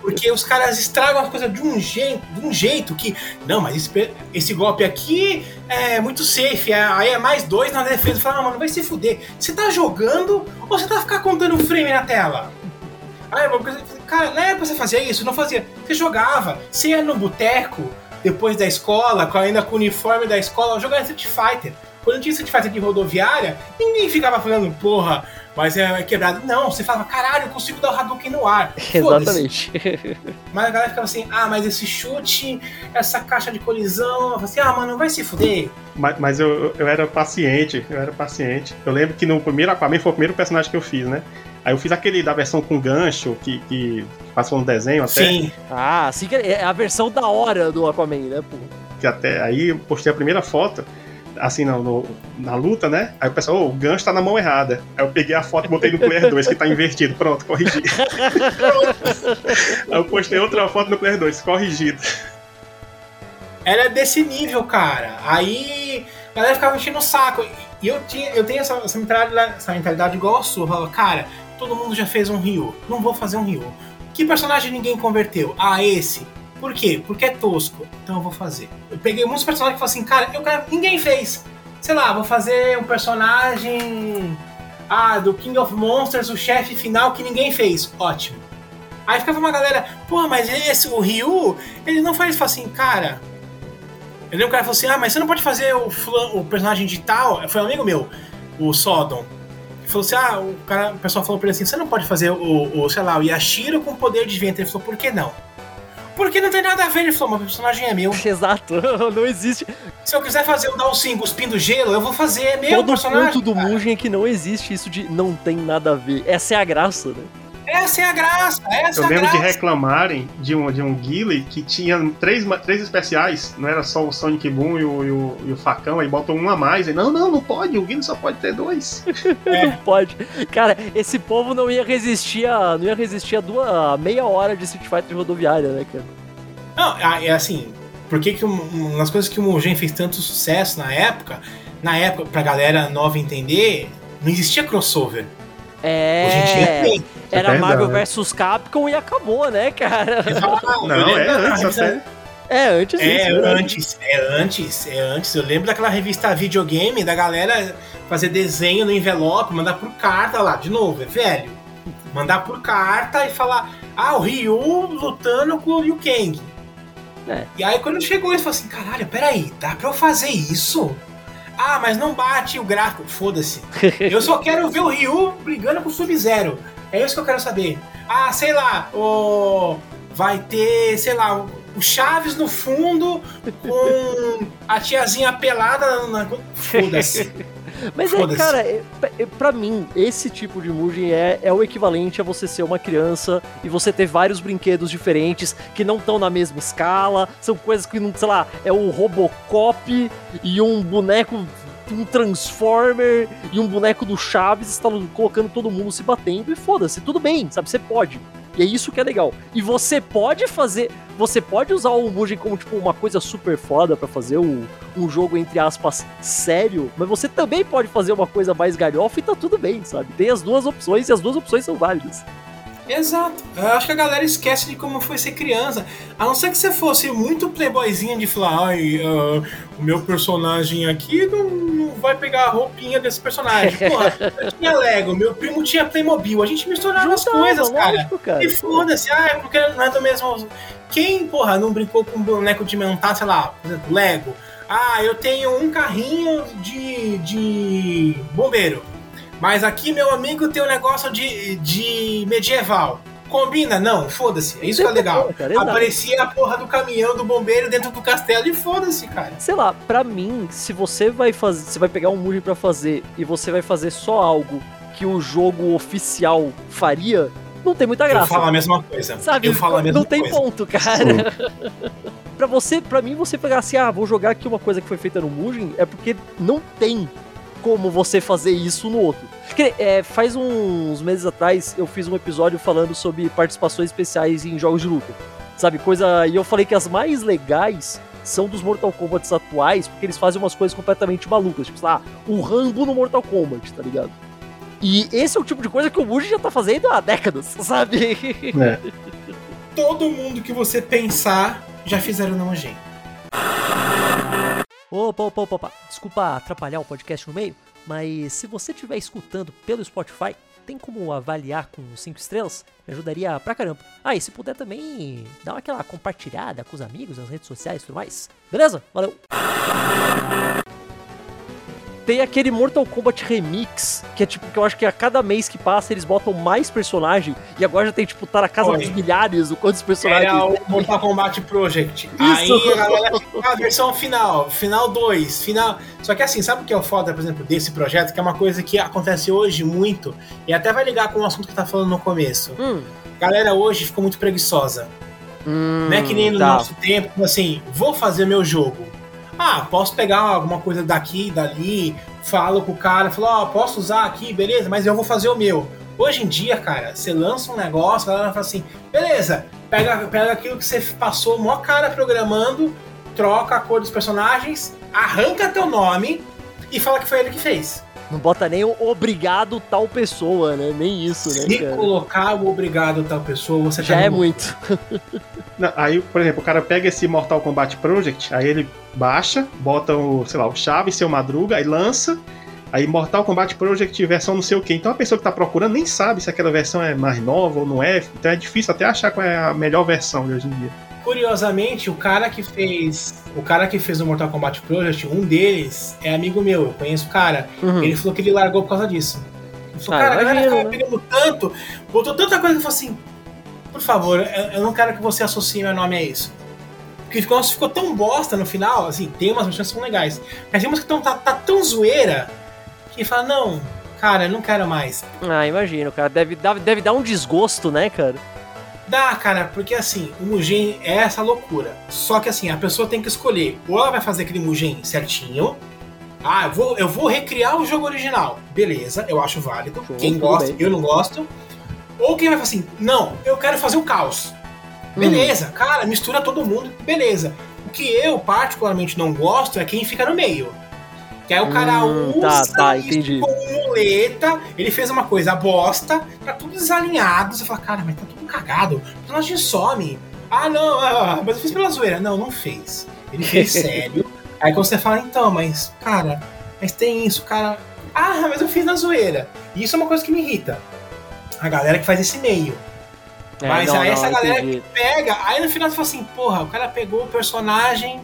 Porque os caras estragam as coisas de um jeito, de um jeito que. Não, mas esse, esse golpe aqui é muito safe. é- Aí é mais dois na defesa. Fala, não, mano, vai se fuder. Você tá jogando ou você tá ficar contando frame na tela? Aí, uma coisa. Cara, na época você fazia isso, não fazia. Você jogava, você ia no boteco, depois da escola, ainda com o uniforme da escola, jogava Street Fighter. Quando tinha Street Fighter de rodoviária, ninguém ficava falando, porra, mas é quebrado. Não, você falava, caralho, eu consigo dar o Hadouken no ar. (laughs) Exatamente. Mas a galera ficava assim, ah, mas esse chute, essa caixa de colisão, assim, ah, mano, vai se fuder. Mas, mas eu, eu era paciente, eu era paciente. Eu lembro que no primeiro Aquaman foi o primeiro personagem que eu fiz, né? Aí eu fiz aquele da versão com gancho, que, que passou no desenho até. Sim. ah, assim que é a versão da hora do Aquaman, né, pô? Que até aí eu postei a primeira foto, assim, no, no- na luta, né? Aí o pessoal, ô, o gancho tá na mão errada. Aí eu peguei a foto e botei no Player 2, que tá invertido. Pronto, corrigi. (laughs) aí eu postei outra foto no Player 2, corrigido. Era desse nível, cara. Aí a galera ficava enchendo o saco. E eu, tinha, eu tenho essa, essa, mentalidade, essa mentalidade igual a sua. Eu falava, cara, todo mundo já fez um Ryu. Não vou fazer um Ryu. Que personagem ninguém converteu? Ah, esse. Por quê? Porque é tosco. Então eu vou fazer. Eu peguei muitos personagens que falaram assim, cara, eu quero, ninguém fez. Sei lá, vou fazer um personagem. Ah, do King of Monsters, o chefe final que ninguém fez. Ótimo. Aí ficava uma galera, pô, mas esse, o Ryu, ele não faz. Assim, cara, eu lembro que o cara falou assim: ah, mas você não pode fazer o, flan- o personagem de tal. Foi um amigo meu, o Sodom. Falou assim: ah, o, cara, o pessoal falou pra ele assim: você não pode fazer o, o sei lá, o Yashiro com poder de vento. Ele falou: por que não? Porque não tem nada a ver. Ele falou: meu personagem é meu. (laughs) Exato, (laughs) não existe. Se eu quiser fazer o Dalsin cuspindo gelo, eu vou fazer. É meu Todo personagem. ponto do. Mugen é que não existe isso de não tem nada a ver. Essa é a graça, né? Essa é a graça. Essa Eu é a lembro de graça. reclamarem de um, de um Guile que tinha três, três especiais, não era só o Sonic Boom e o, e o, e o facão, aí botam um a mais. E, não, não, não pode, o Guile só pode ter dois. É. (laughs) Não pode. Cara, esse povo não ia resistir a. Não ia resistir a, duas, a meia hora de Street Fighter rodoviária, né, cara? Não, é assim, por que que um- uma das coisas que o Mugen fez tanto sucesso na época, na época, pra galera nova entender, não existia crossover. Hoje em dia É. tem. Era É Marvel vs Capcom e acabou, né, cara? Não, lembro é da antes revista- até. É, antes É verdade. antes, é antes, é antes. Eu lembro daquela revista videogame da galera fazer desenho no envelope, mandar por carta lá, de novo, é velho. Mandar por carta e falar, ah, o Ryu lutando com o Liu Kang. É. E aí quando chegou isso, eu falei assim, caralho, peraí, dá pra eu fazer isso? Ah, mas não bate o gráfico. Foda-se. (laughs) Eu só quero ver o Ryu brigando com o Sub-Zero. É isso que eu quero saber. Ah, sei lá, o... vai ter, sei lá, o Chaves no fundo com a tiazinha pelada na. (laughs) Foda-se. Mas é, cara, é, é, pra mim, esse tipo de Mugen é, é o equivalente a você ser uma criança e você ter vários brinquedos diferentes que não estão na mesma escala, são coisas que, não, sei lá, é o Robocop e um boneco, um Transformer e um boneco do Chaves, estão colocando todo mundo se batendo e foda-se, tudo bem, sabe? Você pode. E é isso que é legal. E você pode fazer. Você pode usar o Mugen como, tipo, uma coisa super foda pra fazer o, um jogo, entre aspas, sério, mas você também pode fazer uma coisa mais galhofa e tá tudo bem, sabe? Tem as duas opções e as duas opções são válidas. Exato. Eu acho que a galera esquece de como foi ser criança. A não ser que você fosse muito playboyzinho de falar, ai, ah, o meu personagem aqui não, não vai pegar a roupinha desse personagem. (laughs) Porra, eu tinha Lego, meu primo tinha Playmobil, a gente misturava as Juntava, coisas, cara. lógico, cara. E foda-se, ah, é porque não é do mesmo. Quem, porra, não brincou com um boneco de montar, sei lá, por exemplo, Lego? Ah, eu tenho um carrinho de, de bombeiro. Mas aqui meu amigo tem um negócio de, de medieval. Combina? Não, foda-se. É isso que é legal. (laughs) Cara, exato. Aparecia a porra do caminhão do bombeiro dentro do castelo e foda-se, cara. Sei lá, pra mim, se você vai fazer, você vai pegar um Mugen pra fazer e você vai fazer só algo que o jogo oficial faria, não tem muita Eu graça. falo a mesma coisa. Sabe? Eu falo a mesma não tem coisa. ponto, cara. (laughs) pra você, para mim, você pegar assim, ah, vou jogar aqui uma coisa que foi feita no Mugen, é porque não tem como você fazer isso no outro. Que, é, faz uns meses atrás eu fiz um episódio falando sobre participações especiais em jogos de luta. Sabe, coisa. E eu falei que as mais legais são dos Mortal Kombat atuais, porque eles fazem umas coisas completamente malucas. Tipo, sei lá, um Rambo no Mortal Kombat, tá ligado? E esse é o tipo de coisa que o Muji já tá fazendo há décadas, (laughs) sabe? É. Todo mundo que você pensar já fizeram na Mugen. Opa, opa, opa, opa. Desculpa atrapalhar o podcast no meio, mas se você estiver escutando pelo Spotify, tem como avaliar com 5 estrelas? Me ajudaria pra caramba. Ah, e se puder também dar aquela compartilhada com os amigos nas redes sociais e tudo mais. Beleza? Valeu! Tem aquele Mortal Kombat Remix, que é tipo, que eu acho que a cada mês que passa eles botam mais personagem, e agora já tem, tipo, tá na casa Oi. dos milhares o quantos personagens. Era o Mortal Kombat Project. Aí a a versão final, final 2, final. Só que assim, sabe o que é o foda, por exemplo, desse projeto? Que é uma coisa que acontece hoje muito, e até vai ligar com o assunto que tá falando no começo. Hum, A galera hoje ficou muito preguiçosa. hum, Não é que nem no tá. nosso tempo, assim, vou fazer meu jogo. Ah, posso pegar alguma coisa daqui, dali, falo com o cara, falo, ó, posso usar aqui, beleza, mas eu vou fazer o meu. Hoje em dia, cara, você lança um negócio, a galera fala assim, beleza, pega, pega aquilo que você passou mó cara programando, troca a cor dos personagens, arranca teu nome e fala que foi ele que fez. Não bota nem o obrigado tal pessoa, né? Nem isso, né, Se cara? colocar o obrigado tal pessoa, você Já tá é no- muito. (laughs) Não, Aí, por exemplo, o cara pega esse Mortal Kombat Project, aí ele baixa, bota o, sei lá, o chave, seu madruga, aí lança. Aí Mortal Kombat Project versão não sei o que. Então a pessoa que tá procurando nem sabe se aquela versão é mais nova ou não é. Então é difícil até achar qual é a melhor versão de hoje em dia. Curiosamente, o cara que fez. O cara que fez o Mortal Kombat Project, um deles é amigo meu, eu conheço o cara. Uhum. Ele falou que ele largou por causa disso. Ele falou, Ah, cara, a galera imagino, tava né? pegando tanto, botou tanta coisa que falou assim. Por favor, eu, eu não quero que você associe meu nome a isso. Porque ficou, ficou tão bosta no final, assim, tem umas versões que são legais. Mas tem umas que tão, tá, tá tão zoeira que fala, não, cara, eu não quero mais. Ah, imagino, cara. Deve deve dar um desgosto, né, cara? Dá, cara, porque assim, o Mugen é essa loucura. Só que assim, a pessoa tem que escolher. Ou ela vai fazer aquele Mugen certinho. Ah, eu vou, eu vou recriar o jogo original. Beleza, eu acho válido. Show, quem gosta, bem. eu não gosto. Ou quem vai falar assim, não, eu quero fazer o caos. Hum. Beleza, cara, mistura todo mundo, beleza. O que eu particularmente não gosto é quem fica no meio. Que aí o cara Hum, usa tá, tá, isso entendi. como muleta, ele fez uma coisa bosta, tá tudo desalinhado. Você fala, cara, mas tá tudo cagado. O personagem some. Ah, não, ah, mas eu fiz pela zoeira. Não, não fez. Ele fez (laughs) sério. Aí quando você fala, então, mas, cara, mas tem isso, cara. Ah, mas eu fiz na zoeira. E isso é uma coisa que me irrita. A galera que faz esse meio. É, Mas não, aí não, essa galera entendi. Pega, aí no final você fala assim, porra, o cara pegou o personagem.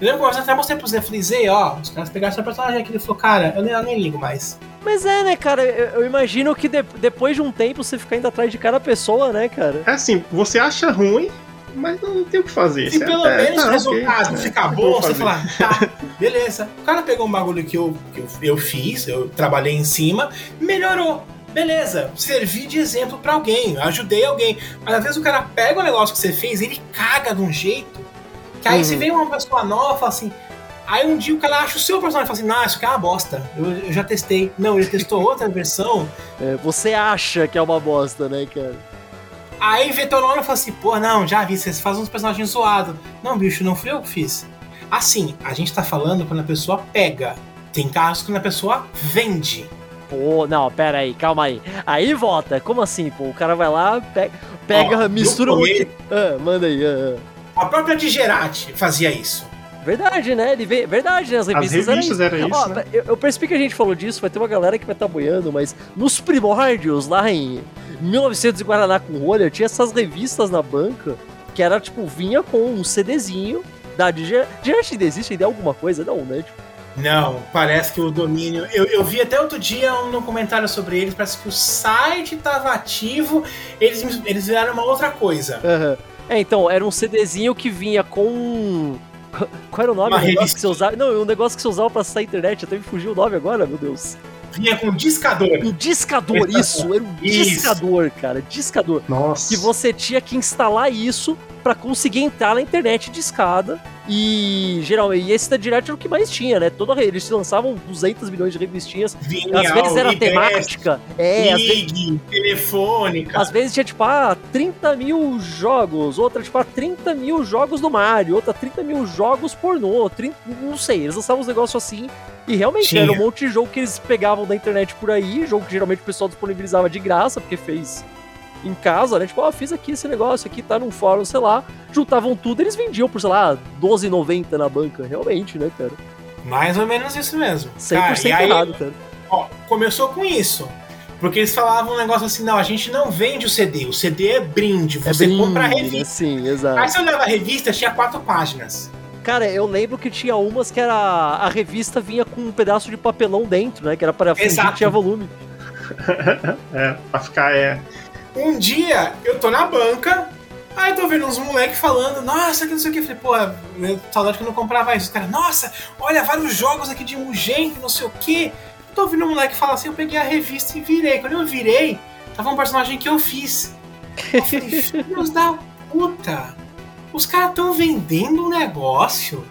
Eu lembro que eu até mostrei pro Zé, falei, Zé, ó, os caras pegaram seu personagem aqui. Ele falou, cara, eu nem, eu nem ligo mais. Mas é, né, cara? Eu, eu imagino que de- depois de um tempo você fica indo atrás de cada pessoa, né, cara? É assim, você acha ruim, mas não tem o que fazer. Se Você pelo até- menos tá, o resultado ok, ficar é, bom, você fala, (laughs) tá, beleza. O cara pegou um bagulho que eu, que eu, eu fiz, eu trabalhei em cima, melhorou. Beleza, servi de exemplo pra alguém, ajudei alguém. Mas às vezes o cara pega o negócio que você fez, ele caga de um jeito. Que aí Uhum. se vem uma pessoa nova, fala assim. Aí um dia o cara acha o seu personagem e fala assim: Não, isso aqui é uma bosta. Eu, eu já testei. Não, ele testou outra (laughs) versão. É, você acha que é uma bosta, né, cara? Aí vê teu nome e fala assim, pô, não, já vi, vocês fazem uns personagens zoados. Não, bicho, não fui eu que fiz. Assim, a gente tá falando quando a pessoa pega. Tem casos quando a pessoa vende. Pô, não, pera aí, calma aí. Aí volta. Como assim, pô? O cara vai lá, pega, pega Ó, mistura um monte. começo- Ah, manda aí. ah, ah. A própria Digerati fazia isso. Verdade, né? Ele vê... Verdade, né? As As revistas, revistas eram era isso, Ó, né? eu, eu percebi que a gente falou disso, vai ter uma galera que vai estar boiando, mas nos primórdios, lá em 1900 e Guaraná com rolha, tinha essas revistas na banca que era, tipo, vinha com um CDzinho da Digerati. Digerati ainda existe? Ainda alguma coisa? Não, né? Tipo, Não, parece que o domínio. Eu, eu vi até outro dia um no comentário sobre eles, parece que o site tava ativo, eles, eles viraram uma outra coisa. aham. É, então, era um CDzinho que vinha com. (laughs) Qual era o nome Uma do negócio revista. que você usava? Não, um negócio que você usava pra acessar a internet, até me fugiu o nome agora, meu Deus. Vinha com discador. Um discador, (laughs) isso, era um Isso. discador, cara, discador. Nossa. que você tinha que instalar isso pra conseguir entrar na internet de escada E geralmente, e esse da Direct era o que mais tinha, né? Toda, eles lançavam 200 milhões de revistinhas. Vinha, às vezes era temática. É, às vezes, Ig, telefônica. às vezes tinha tipo, ah, 30 mil jogos. Outra, tipo, ah, 30 mil jogos do Mario. Outra, 30 mil jogos pornô. 30, não sei, eles lançavam uns negócios assim. E realmente Tinha. era um monte de jogo que eles pegavam da internet por aí. Jogo que geralmente o pessoal disponibilizava de graça, porque fez em casa, né? Tipo, ó, fiz aqui esse negócio aqui, tá num fórum, sei lá. Juntavam tudo, eles vendiam por, sei lá, R$12,90 na banca. Realmente, né, cara? Mais ou menos isso mesmo. 100% Cara, e aí, errado, cara. ó, começou com isso. Porque eles falavam um negócio assim, não, a gente não vende o CD, o CD é brinde, você brinde, compra a né? revista. Sim, exato. Aí você olhava a revista, tinha quatro páginas. Cara, eu lembro que tinha umas que era. A revista vinha com um pedaço de papelão dentro, né? Que era para fingir que tinha volume. (laughs) É, pra ficar, é. Um dia eu tô na banca, aí tô vendo uns moleques falando, nossa, que não sei o que. Eu falei, eu- saudade que eu não comprava isso. Os caras, nossa, olha, vários jogos aqui de Mugen, não sei o que. Tô ouvindo um moleque falar assim, eu peguei a revista e virei. Quando eu virei, tava um personagem que eu fiz. Eu falei, filhos da puta, os caras tão vendendo um negócio.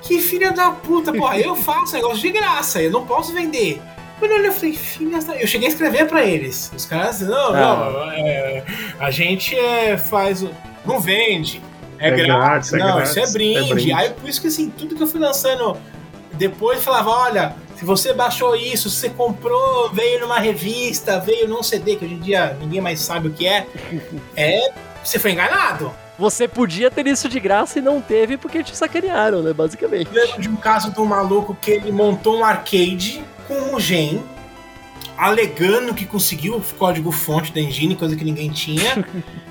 Que filha da puta, porra, eu faço negócio de graça, eu não posso vender. Quando eu olhei, eu falei, filha. Eu cheguei a escrever pra eles. Os caras, não, não, é, a gente é, faz... Não vende. É, É grátis. grátis, é não, grátis, isso é brinde. é brinde. Aí por isso que assim, tudo que eu fui lançando depois falava, olha, se você baixou isso, se você comprou, veio numa revista, veio num CD, que hoje em dia ninguém mais sabe o que é, é. Você foi enganado. Você podia ter isso de graça e não teve porque te sacanearam, né? Basicamente. Eu lembro de um caso de um maluco que ele montou um arcade com um gen, alegando que conseguiu o código fonte da engine, coisa que ninguém tinha,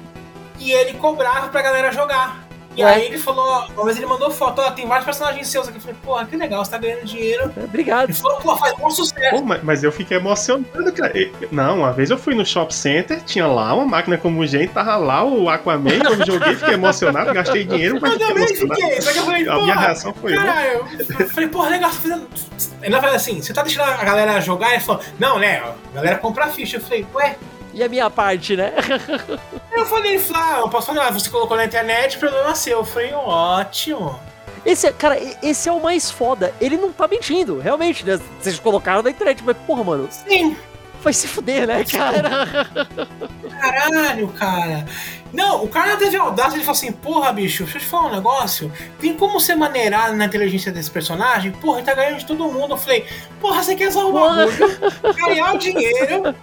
(laughs) e ele cobrava pra galera jogar. E Ué. aí ele falou, uma vez ele mandou foto, ó, tem vários personagens seus aqui. Eu falei, porra, que legal, você tá ganhando dinheiro. É, Obrigado. Ele falou, pô, faz bom sucesso. Pô, mas, mas eu fiquei emocionado, cara. Não, uma vez eu fui no Shop Center, tinha lá uma máquina como gente, tava lá o Aquaman, eu joguei, fiquei emocionado, gastei dinheiro, mas (laughs) Eu fiquei também fiquei, só que eu falei, A minha reação foi. Caralho, eu falei, porra, legal, você tá fazendo. Ele falou assim: você tá deixando a galera jogar? Ele falou, não, né? A galera compra a ficha. Eu falei, ué. E a minha parte, né? (laughs) Eu falei, eu posso falar, você colocou na internet, problema seu. Eu falei, ótimo. Esse, é- cara, esse é o mais foda. Ele não tá mentindo, realmente, né? Vocês colocaram na internet, mas, porra, mano, Sim, vai se fuder, né, cara? caralho, cara. Não, o cara teve a audácia, ele falou assim, porra, bicho, deixa eu te falar um negócio. Tem como você maneirar na inteligência desse personagem? Porra, ele tá ganhando de todo mundo. Eu falei, porra, você quer salvar o bagulho, ganhar o dinheiro,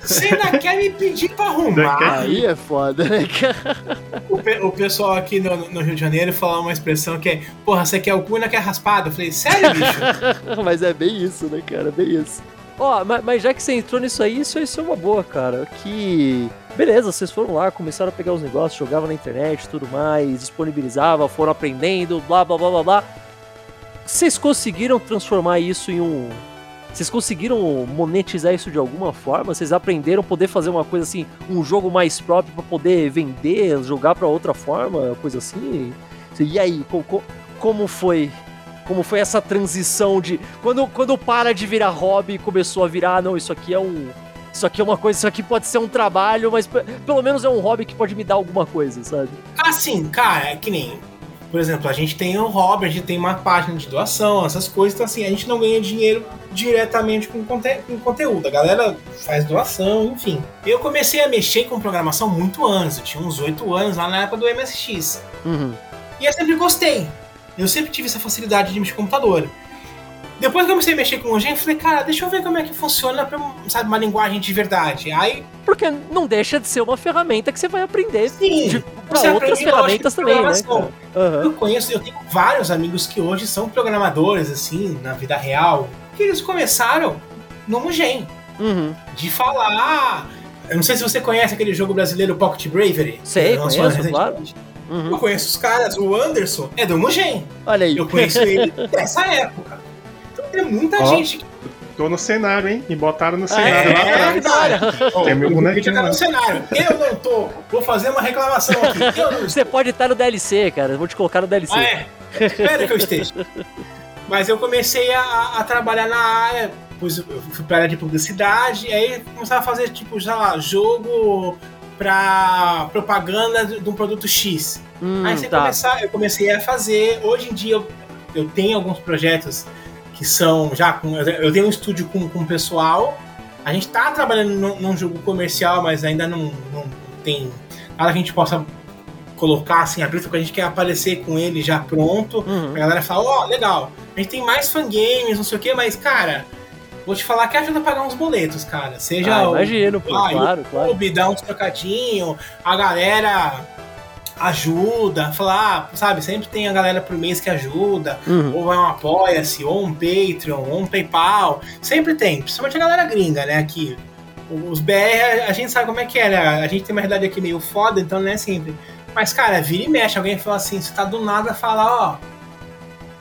você ainda quer me pedir pra arrumar. Aí é foda, né, cara? O, pe- o pessoal aqui no, no Rio de Janeiro fala uma expressão que é, porra, você quer o cu e não quer raspado? Eu falei, sério, bicho? (laughs) mas é bem isso, né, cara? Bem isso. Ó, mas, mas já que você entrou nisso aí, isso, isso é uma boa, cara. Que. Beleza, vocês foram lá, começaram a pegar os negócios, jogavam na internet tudo mais, disponibilizavam, foram aprendendo, blá blá blá blá blá. Vocês conseguiram transformar isso em um. Vocês conseguiram monetizar isso de alguma forma? Vocês aprenderam a poder fazer uma coisa assim, um jogo mais próprio pra poder vender, jogar pra outra forma, coisa assim? E aí, co- co- como foi como foi essa transição de quando, quando para de virar hobby e começou a virar, "Ah, não, isso aqui é um isso aqui é uma coisa, isso aqui pode ser um trabalho, mas pe- pelo menos é um hobby que pode me dar alguma coisa, sabe? Assim, cara, é que nem. Por exemplo, a gente tem um hobby, a gente tem uma página de doação, essas coisas, então assim, a gente não ganha dinheiro diretamente com, conte com conteúdo. A galera faz doação, enfim. Eu comecei a mexer com programação muito antes, eu tinha uns 8 anos lá na época do MSX. Uhum. E eu sempre gostei. Eu sempre tive essa facilidade de mexer com computador. Depois que eu comecei a mexer com o Gen, eu falei, cara, deixa eu ver como é que funciona pra, sabe, uma linguagem de verdade. Aí, Porque não deixa de ser uma ferramenta que você vai aprender sim, de, pra outras ferramentas também, né? Aham. Eu conheço, eu tenho vários amigos que hoje são programadores, assim, na vida real, que eles começaram no Mugen. Uhum. De falar. Eu não sei se você conhece aquele jogo brasileiro Pocket Bravery. Sei, conheço, recentemente. Uhum. Eu conheço os caras, o Anderson é do Mugen. Olha aí. Eu conheço ele dessa (laughs) época. Então tem muita Ó, gente que. Tô no cenário, hein? Me botaram no Ah, cenário é, lá é, atrás. Ó, Tem meu bonequinho tá no cenário. Eu não tô. Vou fazer uma reclamação aqui. (laughs) Você pode estar no DLC, cara. Eu vou te colocar no DLC. Ah, é? Espera que eu esteja. Mas eu comecei a, a trabalhar na área, pois eu fui pra área de publicidade, e aí começava a fazer, tipo, já lá, jogo pra propaganda de um produto X. Hum, Aí você tá. começar, eu comecei a fazer. Hoje em dia eu, eu tenho alguns projetos que são já com. Eu tenho um estúdio com, com o pessoal. A gente tá trabalhando num, num jogo comercial, mas ainda não, não tem nada que a gente possa colocar assim aberto, porque a gente quer aparecer com ele já pronto. Uhum. A galera fala, ó, legal, a gente tem mais fangames, não sei o que, mas, cara, vou te falar que ajuda a pagar uns boletos, cara. Seja Ah, o- imagino, pô, ah, claro, claro. YouTube, dá uns trocadinhos, a galera ajuda, falar, ah, sabe, sempre tem a galera por mês que ajuda, Uhum. ou vai um Apoia-se, ou um Patreon, ou um PayPal, sempre tem, principalmente a galera gringa, né, aqui. Os BR, a gente sabe como é que é, né? A gente tem uma realidade aqui meio foda, então não é sempre. Mas, cara, vira e mexe, alguém fala assim, você tá do nada fala, ó,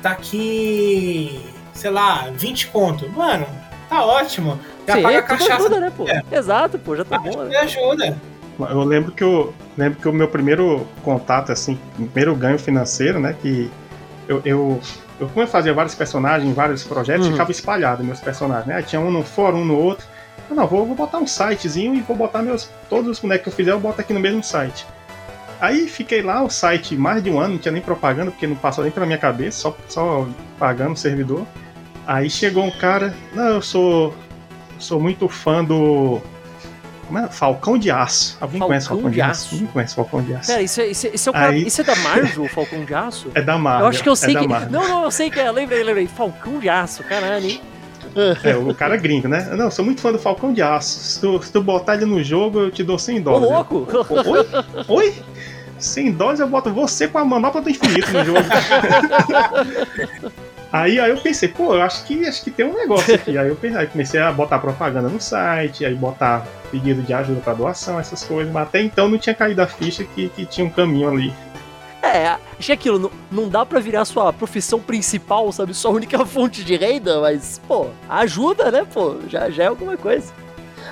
tá aqui, sei lá, 20 conto. Mano, tá ótimo. Já Sim, paga a cachaça. ajuda, né, pô? É. Exato, pô, já tá bom, Me né? ajuda. Eu lembro que eu lembro que o meu primeiro contato, assim, primeiro ganho financeiro, né? Que eu, eu, eu como eu fazia vários personagens, vários projetos, Uhum. ficava espalhado meus personagens, né? Aí Tinha um no fórum, um no outro. Eu, não, vou, vou botar um sitezinho e vou botar meus. Todos os bonecos que eu fizer, eu boto aqui no mesmo site. Aí fiquei lá o site mais de um ano, não tinha nem propaganda, porque não passou nem pela minha cabeça, só, só pagando o servidor. Aí chegou um cara, não, eu sou. Sou muito fã do. Como é? Falcão de Aço. Alguém Falcão conhece Falcão de, de Aço? Ninguém conhece Falcão de Aço. Pera, isso é, isso é, isso é, Aí- isso é da Marvel, o Falcão de Aço? (laughs) É da Marvel. Eu acho que eu sei é que. Não, não, eu sei que é. Lembrei, lembrei. Falcão de Aço, caralho, hein? É, o cara gringo, né? Não, eu sou muito fã do Falcão de Aço. Se tu, se tu botar ele no jogo, eu te dou 100 Ô, dólares. louco! Eu, Oi? Oi? 100 dólares eu boto você com a manopla do infinito no jogo. (laughs) aí, aí eu pensei, pô, eu acho que, acho que tem um negócio aqui. Aí eu pensei, aí comecei a botar propaganda no site, aí botar pedido de ajuda pra doação, essas coisas. Mas até então não tinha caído a ficha que, que tinha um caminho ali. É, acho que aquilo, não, não dá pra virar sua profissão principal, sabe? Sua única (laughs) fonte de renda, mas, pô, ajuda, né, pô? Já, já é alguma coisa.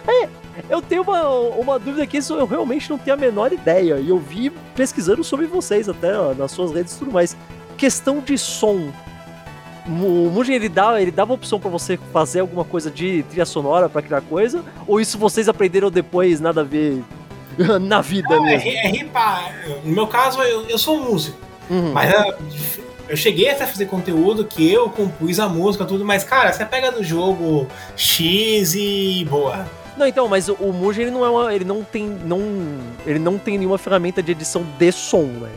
Aí, eu tenho uma, uma dúvida aqui, isso eu realmente não tenho a menor ideia. E eu vi pesquisando sobre vocês até, ó, nas suas redes e tudo mais. Questão de som. O Mugen, ele, dá, ele dava opção pra você fazer alguma coisa de trilha sonora pra criar coisa? Ou isso vocês aprenderam depois, nada a ver (laughs) na vida É, mesmo? é ripar. No meu caso, eu, eu sou músico. Uhum. Mas ah, eu cheguei até a fazer conteúdo que eu compus a música, tudo, mas, cara, você pega do jogo X e boa. Não, então, mas o, o Mugen ele não é uma, ele não tem não ele não tem nenhuma ferramenta de edição de som, né?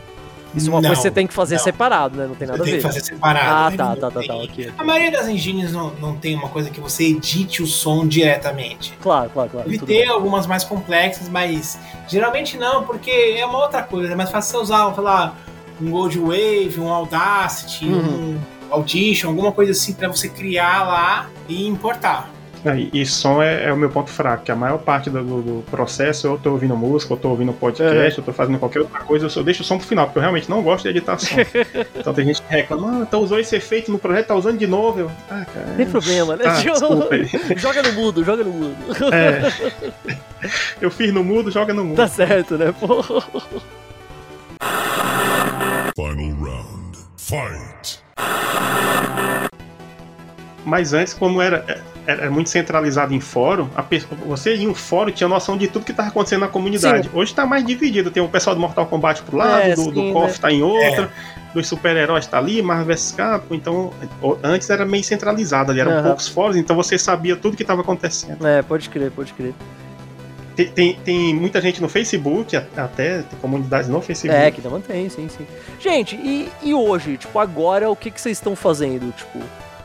Isso é uma Não, coisa que você tem que fazer não. separado, né? Não tem nada a tenho ver. que fazer separado. ah, tá, tá, tá, tem- tá, ok. A maioria das engines não, não tem uma coisa que você edite o som diretamente. Claro, claro, claro. Deve ter bem. algumas mais complexas, mas geralmente não, porque é uma outra coisa. É mais fácil você usar, sei lá, um Gold Wave, um Audacity, Uhum. um Audition, alguma coisa assim pra você criar lá e importar. Aí, e som é, é o meu ponto fraco, que a maior parte do, do- do processo eu tô ouvindo música, eu tô ouvindo podcast, eu tô fazendo qualquer outra coisa, eu só deixo o som pro final, porque eu realmente não gosto de editar som. (laughs) então tem gente que reclama, ah, tá usou esse efeito no projeto, tá usando de novo. Eu, ah, cara. Não tem problema, né? (laughs) Ah, (laughs) joga no mudo, joga no mudo. É. Eu fiz no mudo, joga no mudo. Tá certo, né? Pô. Final round. Fight. Mas antes, como era, era muito centralizado em fórum, a pe- você em um fórum tinha noção de tudo que estava acontecendo na comunidade. Hoje está mais dividido. Tem o pessoal do Mortal Kombat pro lado, É, do, sim, do KOF né? tá em outra, dos super-heróis tá ali, Marvel vs Capcom. Então, antes era meio centralizado ali, eram Aham. poucos fóruns, então você sabia tudo que estava acontecendo. É, pode crer, pode crer. Tem, tem, tem muita gente no Facebook, até tem comunidades no Facebook. É, que ainda mantém, sim, sim. Gente, e, e hoje, tipo, agora o que, que vocês estão fazendo? Tipo,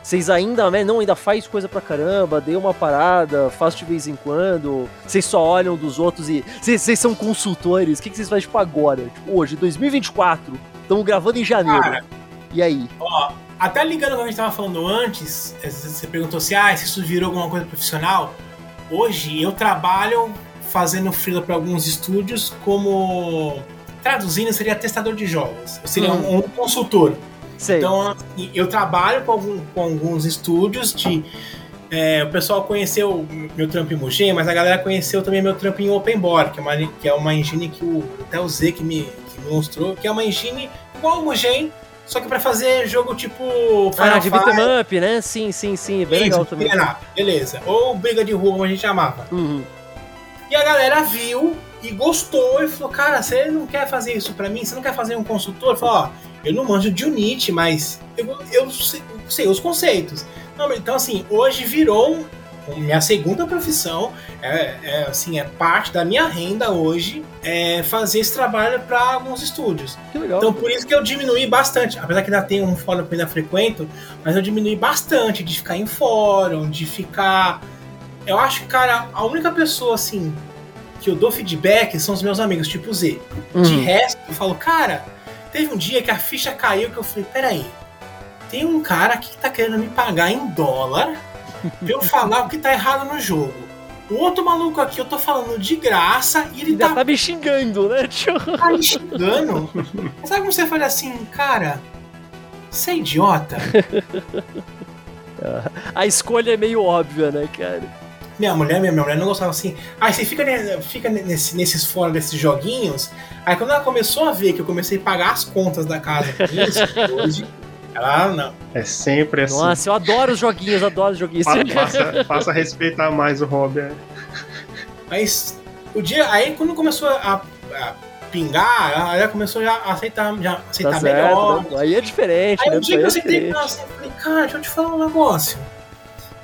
vocês ainda, né, não, ainda faz coisa pra caramba, dei uma parada, faz de vez em quando, vocês só olham dos outros e. Vocês, são consultores, o que, vocês fazem, tipo, agora? Tipo, hoje, 2024, estamos gravando em janeiro. Cara, E aí? ó, até ligando como a gente tava falando antes, você perguntou se, ah, se isso virou alguma coisa profissional. Hoje eu trabalho fazendo freela para alguns estúdios como traduzindo seria testador de jogos. Eu seria um, um consultor. Sei. Então, assim, eu trabalho com, algum- com alguns estúdios de. é, o pessoal conheceu meu trampo em Mugen, mas a galera conheceu também meu trampo em Openboard, que é uma, que é uma engine que o, até o Z que me, que me mostrou, que é uma engine igual o Mugen, só que pra fazer jogo tipo Final ah, de beat'em up, né? Sim, sim, sim, bem legal também. up, beleza. Ou briga de rua, como a gente chamava. Uhum. E a galera viu e gostou e falou: Cara, você não quer fazer isso pra mim? Você não quer fazer um consultor? Falei: Ó, eu não manjo de Unity, mas eu, eu sei, sei os conceitos. Não, então, assim, hoje virou minha segunda profissão, é, é, assim, é parte da minha renda hoje é fazer esse trabalho para alguns estúdios. Que legal. Então por isso que eu diminui bastante, apesar que ainda tem um fórum que eu ainda frequento, mas eu diminui bastante de ficar em fórum, de ficar. Eu acho que, cara, a única pessoa assim que eu dou feedback são os meus amigos, tipo Z. Uhum. De resto, eu falo, cara, teve um dia que a ficha caiu que eu falei, peraí, tem um cara aqui que tá querendo me pagar em dólar pra eu falar o que tá errado no jogo. O outro maluco aqui, eu tô falando de graça e ele Ainda tá, tá me xingando, né, tio? tá me xingando. Sabe como você fala assim, cara, você é idiota? (laughs) A escolha é meio óbvia, né, cara? Minha mulher, minha mulher não gostava assim. Aí você fica, fica nesse, nesses fóruns, desses joguinhos. Aí quando ela começou a ver que eu comecei a pagar as contas da casa com isso, (laughs) hoje, ela não. É sempre assim. Nossa, eu adoro os joguinhos, adoro os joguinhos. Pa- Passa, passa a respeitar mais o hobby. é. Mas o dia. Aí quando começou a, a pingar, ela começou já a aceitar, já aceitar Tá melhor. certo, né? aí é diferente, Aí né? um dia que eu é com diferente. ela assim, eu falei, cara, deixa eu te falar um negócio.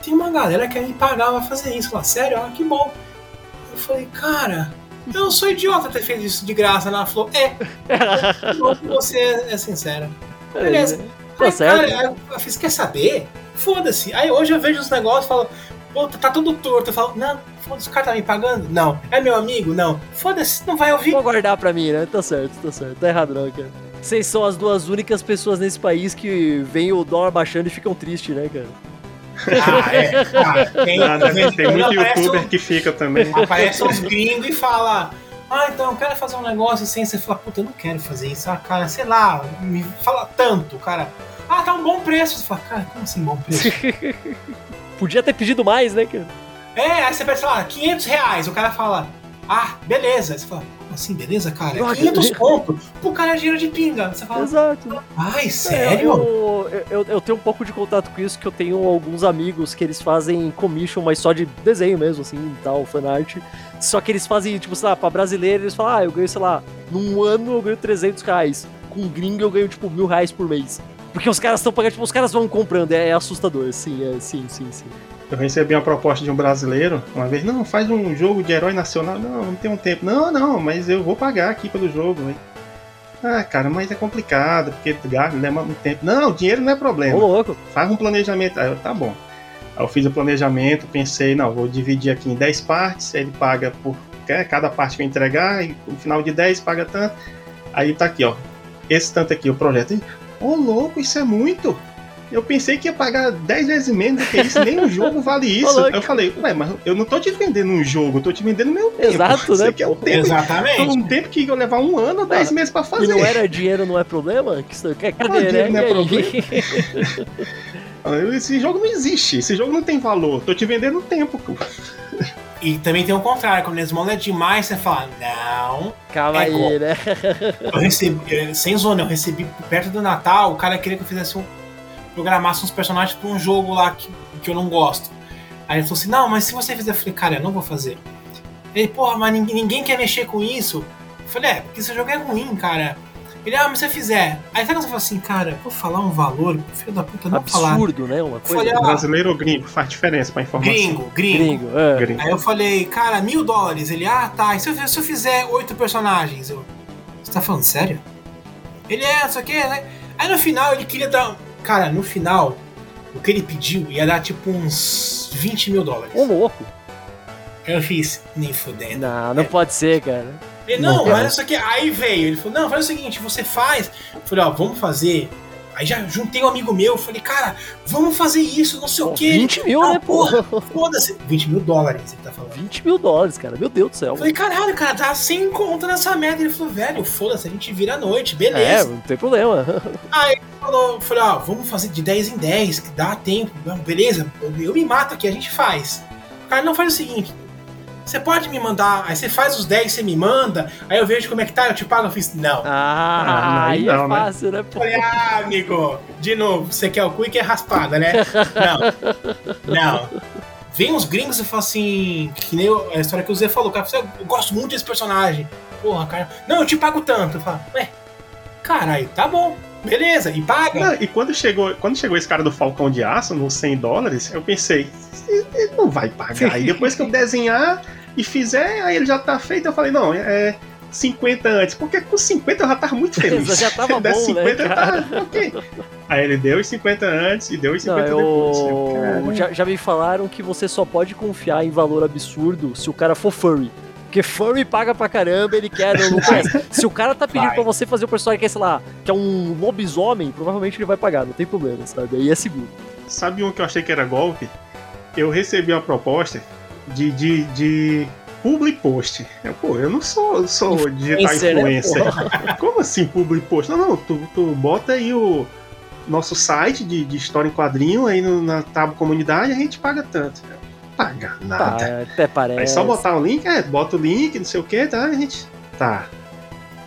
Tem uma galera que me pagava fazer isso. Ela, sério? Ah, que bom. Eu falei, cara, eu não sou idiota ter feito isso de graça. Ela falou, é, bom que você é sincera. Beleza. Tá Aí, certo. cara, eu fiz, quer saber? Foda-se. Aí hoje eu vejo os negócios e falo, pô, tá tudo torto. Eu falo, não, foda-se, o cara tá me pagando? Não. É meu amigo? Não. Foda-se, não vai ouvir. Vou guardar pra mim, né? Tá certo, tá certo. Tá errado não, cara. Vocês são as duas únicas pessoas nesse país que veem o dólar baixando e ficam tristes, né, cara? Ah, é. Ah, tem, Ah, deve- tem muito youtuber um- que fica também. Aparece uns gringos e fala. Ah, então eu quero fazer um negócio assim. Você fala, puta, eu não quero fazer isso. Ah, cara, sei lá, me fala tanto, cara. Ah, tá um bom preço. Você fala, cara, como assim bom preço? (laughs) Podia ter pedido mais, né, cara? é, aí você pensa, sei lá, 500 reais. O cara fala, ah, beleza. Aí você fala, assim, beleza, cara? Ah, 500 conto. Pro cara é dinheiro de pinga. Você fala, Exato. ai, É, sério? eu, eu, eu tenho um pouco de contato com isso, que eu tenho alguns amigos que eles fazem commission, mas só de desenho mesmo, assim, tal, fanart. Só que eles fazem, tipo, sei lá, pra brasileiro, eles falam, ah, eu ganho, sei lá, num ano eu ganho 300 reais. Com gringo eu ganho, tipo, mil reais por mês. Porque os caras estão pagando, tipo, os caras vão comprando, é, é assustador, sim, é, sim, sim, sim. Eu recebi uma proposta de um brasileiro uma vez, não, faz um jogo de herói nacional. Não, não tem um tempo. Não, não, mas eu vou pagar aqui pelo jogo. hein. Ah, cara, mas é complicado, porque gasta, leva muito tempo. Não, dinheiro não é Ô, problema. louco. Faz um planejamento. Aí eu, tá bom. Aí eu fiz o planejamento, pensei, não, vou dividir aqui em 10 partes, ele paga por cada parte que eu entregar, e no final de 10 paga tanto. Aí tá aqui, ó. Esse tanto aqui, o projeto. Ô, louco, isso é muito! Eu pensei que ia pagar 10 vezes menos do que isso, nem um jogo vale (laughs) isso. eu falei, ué, mas eu não tô te vendendo um jogo, eu tô te vendendo meu tempo. Exato, Isso né, aqui é um pô? tempo, Exatamente. um tempo que ia levar um ano ou 10 Ah, meses pra E fazer. não era dinheiro, não é problema? Que isso- Cadê, né? dinheiro não é E aí? (laughs) Esse jogo não existe, esse jogo não tem valor, tô te vendendo tempo. pô. E também tem o contrário, quando eles mandam demais, você fala, não. Calma É aí, né? Eu recebi, eh, sem zona, eu recebi perto do Natal, o cara queria que eu fizesse um. Programasse uns personagens pra um jogo lá que, que eu não gosto. Aí ele falou assim: não, mas se você fizer, eu falei, cara, eu não vou fazer. Ele, porra, mas ninguém, ninguém quer mexer com isso. Eu falei, é, porque esse jogo é ruim, cara. Ele, ah, mas se você fizer. Aí sabe quando você fala assim, cara, vou falar um valor, filho da puta, não vou falar. Absurdo, né? Uma coisa. Olha- Ah. Brasileiro ou gringo, faz diferença pra informação. Gringo, gringo. Gringo, é. Gringo. Aí eu falei, cara, mil dólares. Ele, ah, tá. E se eu, se eu fizer oito personagens? Eu, você tá falando sério? Ele é, não sei o que, né? Aí no final ele queria dar. Cara, no final, o que ele pediu ia dar tipo uns 20 mil dólares. Ô, louco. Eu fiz, nem fudendo. Não, não pode ser, cara. Ele, não, Não, isso aqui. Aí veio, ele falou, não, faz o seguinte, você faz. Eu falei, ó, vamos fazer. Aí já juntei um amigo meu, falei, cara, vamos fazer isso, não sei o Pô, quê. 20 mil, Ah, né, pô? Foda-se. 20 mil dólares, ele tá falando. 20 mil dólares, cara. Meu Deus do céu. Falei, caralho, cara, dá 100 conto nessa merda. Ele falou, velho, foda-se, a gente vira à noite, É, beleza. não tem problema. (laughs) Aí ele falou, falei, ó, vamos fazer de 10 em 10, que dá tempo. Beleza, eu, eu me mato aqui, a gente faz. O cara não faz o seguinte. Você pode me mandar, aí você faz os 10, você me manda, aí eu vejo como é que tá, eu te pago, eu fiz, não. Ah, Ah, aí não, é né? fácil, né, pô? Falei, ah, amigo, de novo, você quer o cu e quer raspada, né? Não. Não. Vem uns gringos e falam assim, que nem a história que o Zé falou, cara, eu gosto muito desse personagem. Porra, cara, não, eu te pago tanto. Eu falo, ué, caralho, tá bom. Beleza, e paga. Não, e quando chegou, quando chegou esse cara do Falcão de Aço, nos 100 dólares, eu pensei, ele não vai pagar. (laughs) E depois que eu desenhar e fizer, aí ele já tá feito. Eu falei, não, é 50 antes, porque com 50 eu já tava muito (laughs) feliz. já tava bom, 50, né, cara? Tá, ok. Aí ele deu os 50 antes e deu os 50 não, depois. Eu... Já, já me falaram que você só pode confiar em valor absurdo se o cara for furry. Porque furry paga pra caramba, ele quer, não, não Se o cara tá pedindo vai. pra você fazer o um personagem que é, sei lá, que é um lobisomem, provavelmente ele vai pagar, não tem problema, sabe? Aí é seguro. Sabe um que eu achei que era golpe? Eu recebi uma proposta de, de, de public post. Eu, pô, eu não sou, sou digital influencer. Né, (laughs) Como assim public post? Não, não, tu, tu bota aí o nosso site de, de história em quadrinho aí no, na tábua comunidade a gente paga tanto pagar nada. Tá, até parece. Aí só botar o link, é, bota o link, não sei o que, tá? A gente. Tá.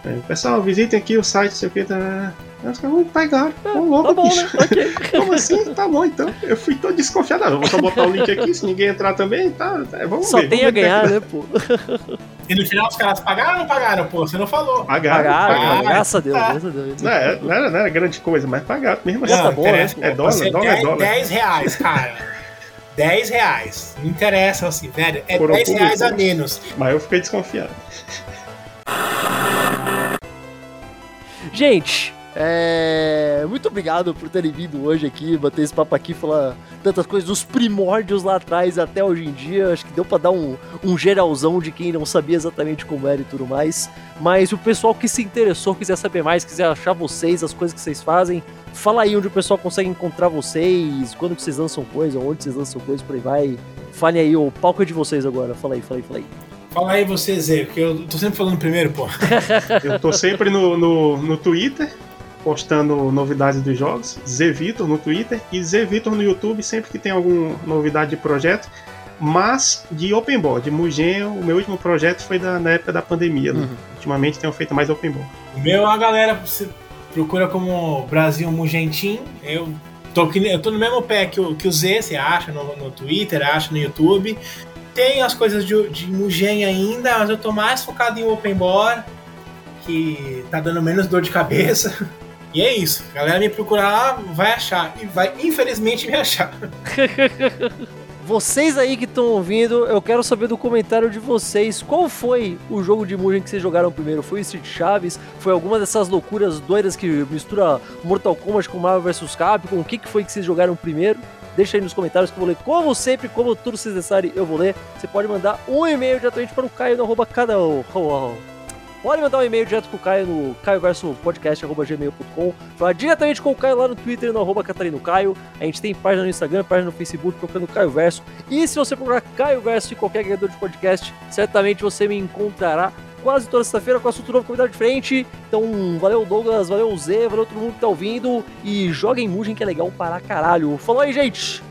Aí, pessoal, visitem aqui o site, não sei o que, tá. Vamos pagar. Ô, louco, tá bom, bicho. Né? Okay. (laughs) Como assim? Tá bom, então. Eu fui todo desconfiado. Ah, vou só botar o link aqui, se ninguém entrar também, tá. tá vamos só ver. tem a ganhar, né, (laughs) pô? E no final os caras pagaram ou não pagaram, pô? Você não falou. Pagaram. Pagaram, pagaram. graças a Deus, tá. graças a Deus. Não, é, não, era, não era grande coisa, mas pagaram mesmo assim. Tá bom, né? É dólar, dólar, 10, dólar. 10 reais, cara. 10 reais. Não interessa, assim, velho. É Por 10 reais a menos. Mas eu fiquei desconfiado. Gente, é... muito obrigado por terem vindo hoje aqui, bater esse papo aqui, falar tantas coisas dos primórdios lá atrás até hoje em dia. Acho que deu para dar um, um geralzão de quem não sabia exatamente como era e tudo mais. Mas o pessoal que se interessou, quiser saber mais, quiser achar vocês, as coisas que vocês fazem, fala aí onde o pessoal consegue encontrar vocês, quando que vocês lançam coisa, onde vocês lançam coisa, por aí vai. Fale aí, o palco é de vocês agora. Fala aí, fala aí, fala aí. Fala aí você, Zé, porque eu tô sempre falando primeiro, pô. (laughs) eu tô sempre no, no, no Twitter, postando novidades dos jogos. Zé Vitor no Twitter e Zé Vitor no YouTube, sempre que tem alguma novidade de projeto. Mas de open board, de Mugen, o meu último projeto foi da, na época da pandemia. Né? Uhum. Ultimamente tenho feito mais open board. O meu, a galera procura como Brasil Mugentim. Eu tô, eu tô no mesmo pé que o, que o Z, você acha no, no Twitter, acha no YouTube. Tem as coisas de, de Mugen ainda, mas eu tô mais focado em open board, que tá dando menos dor de cabeça. (laughs) E é isso. A galera me procurar vai achar. E vai, infelizmente, me achar. (laughs) Vocês aí que estão ouvindo, eu quero saber do comentário de vocês. Qual foi o jogo de Mugen que vocês jogaram primeiro? Foi o Street Chaves? Foi alguma dessas loucuras doidas que mistura Mortal Kombat com Marvel vs Capcom? O que, que foi que vocês jogaram primeiro? Deixa aí nos comentários que eu vou ler. Como sempre, como tudo vocês necessário, eu vou ler. Você pode mandar um e-mail diretamente para o Caio no arroba cada Pode mandar um e-mail direto pro Caio no caioversopodcast.gmail.com Falar diretamente com o Caio lá no Twitter, no arroba Catarino Caio. A gente tem página no Instagram, página no Facebook, procurando Caio Verso. E se você procurar Caio Verso em qualquer agregador de podcast, certamente você me encontrará quase toda sexta-feira com assunto novo, convidado diferente. Então, valeu Douglas, valeu Zé, valeu todo mundo que tá ouvindo. E joguem Mugen que é legal para caralho. Falou aí, gente!